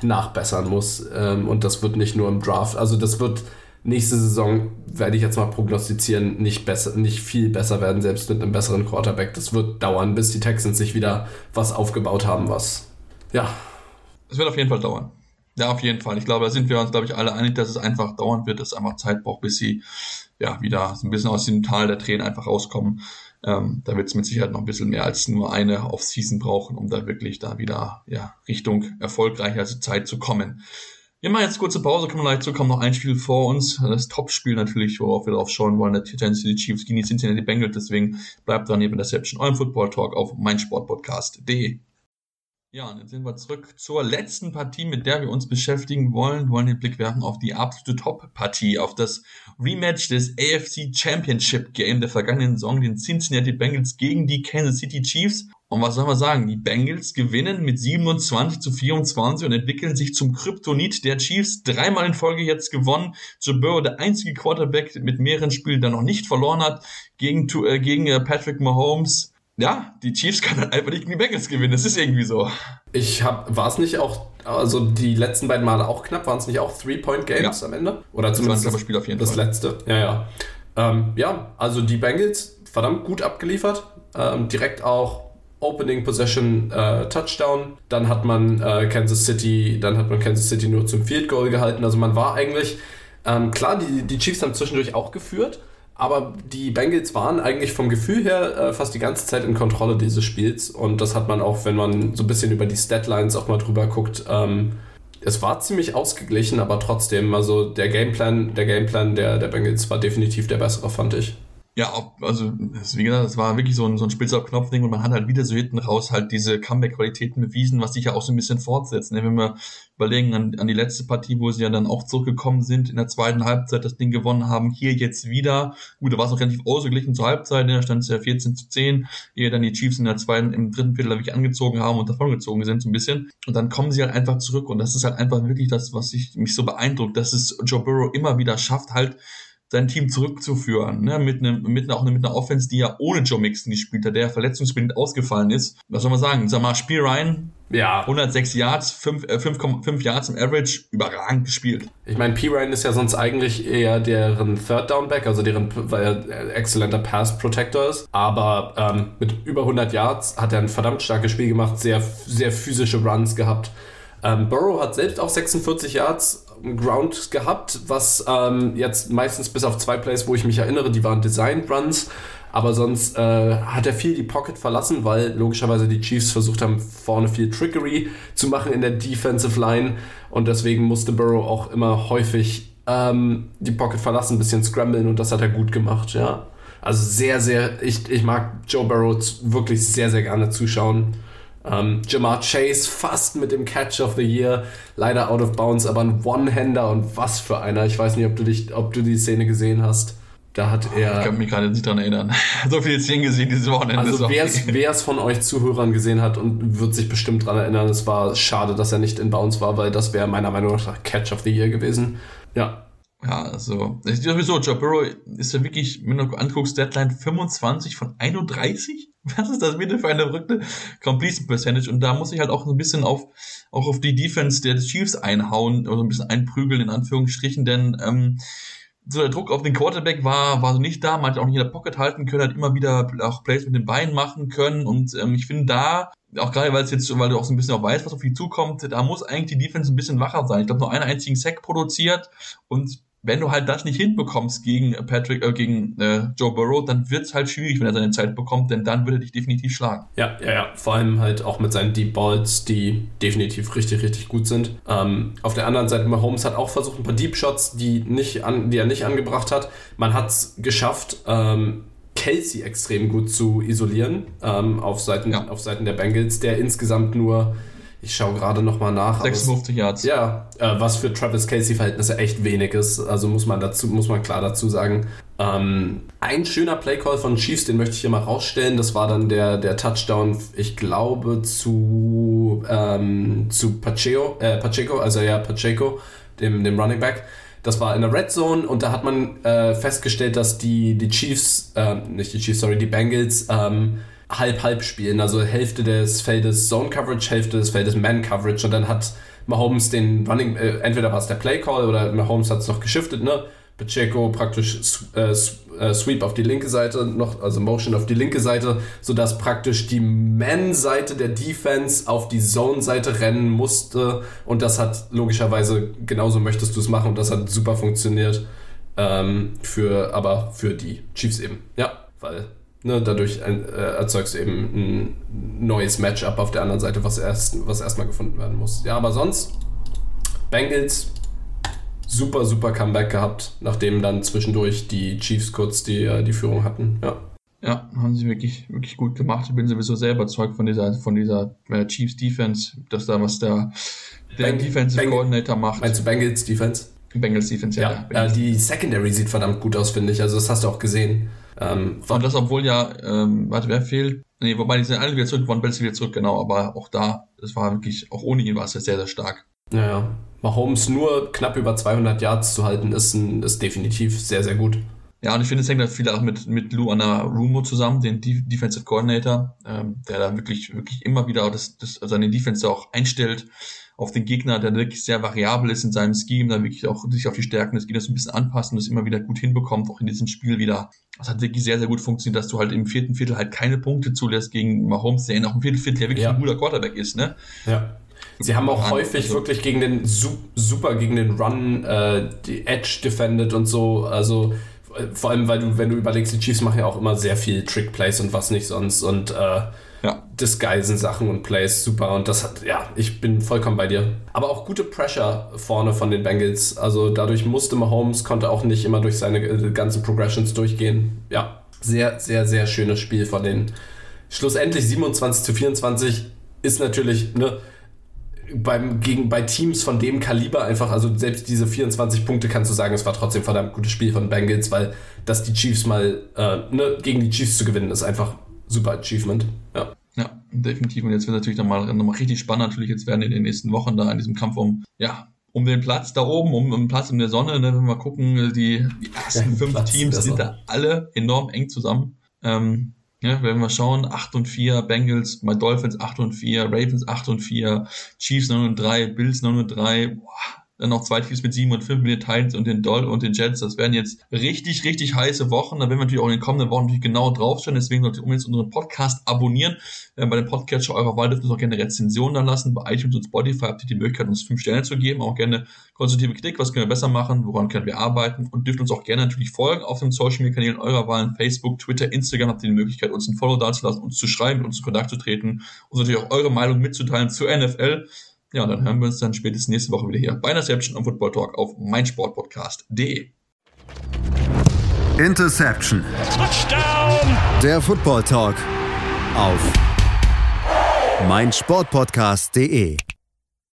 nachbessern muss. Ähm, und das wird nicht nur im Draft, also das wird nächste Saison, werde ich jetzt mal prognostizieren, nicht, besser, nicht viel besser werden, selbst mit einem besseren Quarterback. Das wird dauern, bis die Texans sich wieder was aufgebaut haben, was. Ja. Es wird auf jeden Fall dauern. Ja, auf jeden Fall. Ich glaube, da sind wir uns, glaube ich, alle einig, dass es einfach dauern wird, dass es einfach Zeit braucht, bis sie ja wieder so ein bisschen aus dem Tal der Tränen einfach rauskommen. Ähm, da wird es mit Sicherheit noch ein bisschen mehr als nur eine Off-Season brauchen, um da wirklich da wieder ja, Richtung erfolgreicher Zeit zu kommen. Wir machen jetzt kurze Pause, kommen gleich zu, kommen noch ein Spiel vor uns. Das Topspiel natürlich, worauf wir drauf schauen wollen, der Tennessee City Chiefs gegen die Cincinnati Bengals. Deswegen bleibt dran neben der Deception, eurem Football Talk auf meinsportpodcast.de. Ja, und jetzt sind wir zurück zur letzten Partie, mit der wir uns beschäftigen wollen. Wir wollen den Blick werfen auf die absolute Top-Partie, auf das Rematch des AFC Championship Game der vergangenen Saison, den Cincinnati Bengals gegen die Kansas City Chiefs. Und was soll man sagen? Die Bengals gewinnen mit 27 zu 24 und entwickeln sich zum Kryptonit der Chiefs. Dreimal in Folge jetzt gewonnen. Joe Burrow, der einzige Quarterback mit mehreren Spielen, der noch nicht verloren hat, gegen, äh, gegen äh, Patrick Mahomes ja, die Chiefs können halt einfach nicht gegen die Bengals gewinnen. Das ist irgendwie so. Ich hab, war es nicht auch, also die letzten beiden Male auch knapp, waren es nicht auch Three-Point-Games ja. am Ende? Oder zumindest das, Spiel auf jeden das Fall. letzte. Ja, ja. Ähm, ja, also die Bengals verdammt gut abgeliefert. Ähm, direkt auch Opening Possession äh, Touchdown. Dann hat man äh, Kansas City, dann hat man Kansas City nur zum Field Goal gehalten. Also man war eigentlich, ähm, klar, die, die Chiefs haben zwischendurch auch geführt, aber die Bengals waren eigentlich vom Gefühl her äh, fast die ganze Zeit in Kontrolle dieses Spiels. Und das hat man auch, wenn man so ein bisschen über die Statlines auch mal drüber guckt. Ähm, es war ziemlich ausgeglichen, aber trotzdem, also der Gameplan, der Gameplan der, der Bengals war definitiv der bessere, fand ich. Ja, also wie gesagt, das war wirklich so ein, so ein Spitz auf Knopf-Ding und man hat halt wieder so hinten raus halt diese Comeback-Qualitäten bewiesen, was sich ja auch so ein bisschen fortsetzt. Ne? Wenn wir überlegen an, an die letzte Partie, wo sie ja dann auch zurückgekommen sind, in der zweiten Halbzeit das Ding gewonnen haben, hier jetzt wieder. Gut, da war es auch relativ ausgeglichen zur Halbzeit, ne? da stand es ja 14 zu 10, ehe dann die Chiefs in der zweiten, im dritten Viertel wirklich angezogen haben und davongezogen sind so ein bisschen. Und dann kommen sie halt einfach zurück und das ist halt einfach wirklich das, was ich, mich so beeindruckt, dass es Joe Burrow immer wieder schafft, halt sein Team zurückzuführen, ne? mit, einem, mit, einer, auch mit einer Offense, die ja ohne Joe Mixon gespielt hat, der verletzungsbedingt ausgefallen ist. Was soll man sagen? Sag mal, Spiel rein, ja. 106 Yards, 5, äh, 5, 5 Yards im Average, überragend gespielt. Ich meine, P. Ryan ist ja sonst eigentlich eher deren Third Down Back, also deren, weil er exzellenter Pass Protector ist. Aber ähm, mit über 100 Yards hat er ein verdammt starkes Spiel gemacht, sehr, sehr physische Runs gehabt. Ähm, Burrow hat selbst auch 46 Yards Ground gehabt, was ähm, jetzt meistens bis auf zwei Plays, wo ich mich erinnere, die waren Design Runs. Aber sonst äh, hat er viel die Pocket verlassen, weil logischerweise die Chiefs versucht haben, vorne viel Trickery zu machen in der Defensive Line. Und deswegen musste Burrow auch immer häufig ähm, die Pocket verlassen, ein bisschen scramblen und das hat er gut gemacht, ja. Also sehr, sehr, ich, ich mag Joe Burrow wirklich sehr, sehr gerne zuschauen. Ähm, Jamar Chase fast mit dem Catch of the Year, leider out of bounds, aber ein One-Hander und was für einer. Ich weiß nicht, ob du, dich, ob du die Szene gesehen hast. Da hat er. Ich kann mich gerade nicht dran erinnern. so viele Szenen gesehen dieses Wochenende. Also wer es von euch Zuhörern gesehen hat und wird sich bestimmt dran erinnern, es war schade, dass er nicht in Bounds war, weil das wäre meiner Meinung nach Catch of the Year gewesen. Ja. Ja, also, ich sowieso, Joe Burrow ist ja wirklich, wenn du anguckst, Deadline 25 von 31? Was ist das bitte für eine verrückte Completion Percentage? Und da muss ich halt auch so ein bisschen auf, auch auf die Defense der Chiefs einhauen, oder so ein bisschen einprügeln, in Anführungsstrichen, denn, ähm, so der Druck auf den Quarterback war, war so nicht da, man hat auch nicht in der Pocket halten können, hat immer wieder auch Plays mit den Beinen machen können und ähm, ich finde da, auch gerade weil es jetzt, weil du auch so ein bisschen auch weißt, was auf die zukommt, da muss eigentlich die Defense ein bisschen wacher sein. Ich glaube, nur einen einzigen Sack produziert und wenn du halt das nicht hinbekommst gegen Patrick, äh, gegen äh, Joe Burrow, dann wird es halt schwierig, wenn er seine Zeit bekommt, denn dann würde er dich definitiv schlagen. Ja, ja, ja. Vor allem halt auch mit seinen Deep Balls, die definitiv richtig, richtig gut sind. Ähm, auf der anderen Seite, Mahomes hat auch versucht, ein paar Deep Shots, die, nicht an, die er nicht angebracht hat. Man hat es geschafft, ähm, Kelsey extrem gut zu isolieren ähm, auf, Seiten, ja. auf Seiten der Bengals, der insgesamt nur ich schaue gerade nochmal nach. 56 Yards. Ja, äh, was für Travis Casey-Verhältnisse echt wenig ist. Also muss man dazu, muss man klar dazu sagen. Ähm, ein schöner Playcall von Chiefs, den möchte ich hier mal rausstellen. Das war dann der, der Touchdown, ich glaube, zu, ähm, zu Pacheco, äh, Pacheco, also ja, Pacheco, dem, dem Running Back. Das war in der Red Zone und da hat man äh, festgestellt, dass die, die Chiefs, äh, nicht die Chiefs, sorry, die Bengals, ähm, halb-halb spielen. Also Hälfte des Feldes Zone Coverage, Hälfte des Feldes Man Coverage. Und dann hat Mahomes den Running, äh, entweder war es der Play Call oder Mahomes hat es noch geschiftet, ne? Pacheco praktisch äh, äh, Sweep auf die linke Seite, noch, also Motion auf die linke Seite, sodass praktisch die Man-Seite der Defense auf die Zone-Seite rennen musste. Und das hat logischerweise, genauso möchtest du es machen und das hat super funktioniert. Ähm, für, aber für die Chiefs eben. Ja, weil Ne, dadurch äh, erzeugst du eben ein neues Matchup auf der anderen Seite, was erst was erstmal gefunden werden muss. Ja, aber sonst Bengals super super Comeback gehabt, nachdem dann zwischendurch die Chiefs kurz die äh, die Führung hatten. Ja. Ja, haben sie wirklich, wirklich gut gemacht. Ich bin sowieso sehr überzeugt von dieser, von dieser äh, Chiefs Defense, dass da was der, der Bang, Defensive Bang, Coordinator macht. Meinst du Bengals Defense? Bengals Defense, ja. ja, ja die Secondary sieht verdammt gut aus, finde ich. Also das hast du auch gesehen. Ähm, und das, obwohl ja, ähm, warte, wer fehlt? Nee, wobei die sind alle wieder zurück, Von Bells wieder zurück, genau, aber auch da, das war wirklich, auch ohne ihn war es ja sehr, sehr stark. Naja, Mahomes nur knapp über 200 Yards zu halten, ist, ein, ist definitiv sehr, sehr gut. Ja, und ich finde, es hängt da viel auch mit, mit Lou Rumo zusammen, den Defensive Coordinator, ähm, der da wirklich, wirklich immer wieder das, das, seine Defense auch einstellt auf den Gegner, der wirklich sehr variabel ist in seinem Scheme, da wirklich auch sich auf die Stärken des Gegners ein bisschen anpasst und das immer wieder gut hinbekommt, auch in diesem Spiel wieder. Das hat wirklich sehr, sehr gut funktioniert, dass du halt im vierten Viertel halt keine Punkte zulässt gegen Mahomes, der auch im vierten Viertel ja wirklich ja. ein guter Quarterback ist, ne? Ja. Sie haben auch häufig also, wirklich gegen den super gegen den Run äh, die Edge defended und so. Also äh, vor allem, weil du, wenn du überlegst, die Chiefs machen ja auch immer sehr viel Trick Plays und was nicht sonst und äh, ja. Disguisen-Sachen und Plays super. Und das hat, ja, ich bin vollkommen bei dir. Aber auch gute Pressure vorne von den Bengals. Also dadurch musste Mahomes, konnte auch nicht immer durch seine äh, ganzen Progressions durchgehen. Ja, sehr, sehr, sehr schönes Spiel von den. Schlussendlich 27 zu 24 ist natürlich, ne, beim, gegen, bei Teams von dem Kaliber einfach, also selbst diese 24 Punkte kannst du sagen, es war trotzdem verdammt gutes Spiel von Bengals, weil dass die Chiefs mal, äh, ne, gegen die Chiefs zu gewinnen, ist einfach super Achievement. Ja. Ja, definitiv. Und jetzt wird natürlich nochmal noch mal richtig spannend. Natürlich, jetzt werden in den nächsten Wochen da in diesem Kampf um, ja, um den Platz da oben, um, um den Platz in der Sonne, ne, wenn wir mal gucken, die, die ersten ja, fünf Platz Teams sind da alle enorm eng zusammen. Ähm, ja, wenn wir schauen, 8 und 4, Bengals, My Dolphins 8 und 4, Ravens 8 und 4, Chiefs 9 und 3, Bills 9 und 3, boah, dann noch zwei Teams mit sieben und fünf mit den Titans und den Doll und den Jets. Das werden jetzt richtig, richtig heiße Wochen. Da werden wir natürlich auch in den kommenden Wochen natürlich genau draufstellen. Deswegen solltet ihr unbedingt unseren Podcast abonnieren. Äh, bei dem Podcast eurer Wahl dürft ihr uns auch gerne Rezensionen da lassen. Bei iTunes und Spotify habt ihr die Möglichkeit, uns fünf Sterne zu geben. Auch gerne konstruktive Kritik. Was können wir besser machen? Woran können wir arbeiten? Und dürft uns auch gerne natürlich folgen auf den Social Media Kanälen eurer Wahl. Facebook, Twitter, Instagram habt ihr die Möglichkeit, uns ein Follow dazulassen, uns zu schreiben, uns in Kontakt zu treten, uns natürlich auch eure Meinung mitzuteilen zur NFL. Ja, dann hören wir uns dann spätestens nächste Woche wieder hier bei Interception am Football Talk auf meinsportpodcast.de. Interception. Touchdown. Der Football Talk auf meinsportpodcast.de.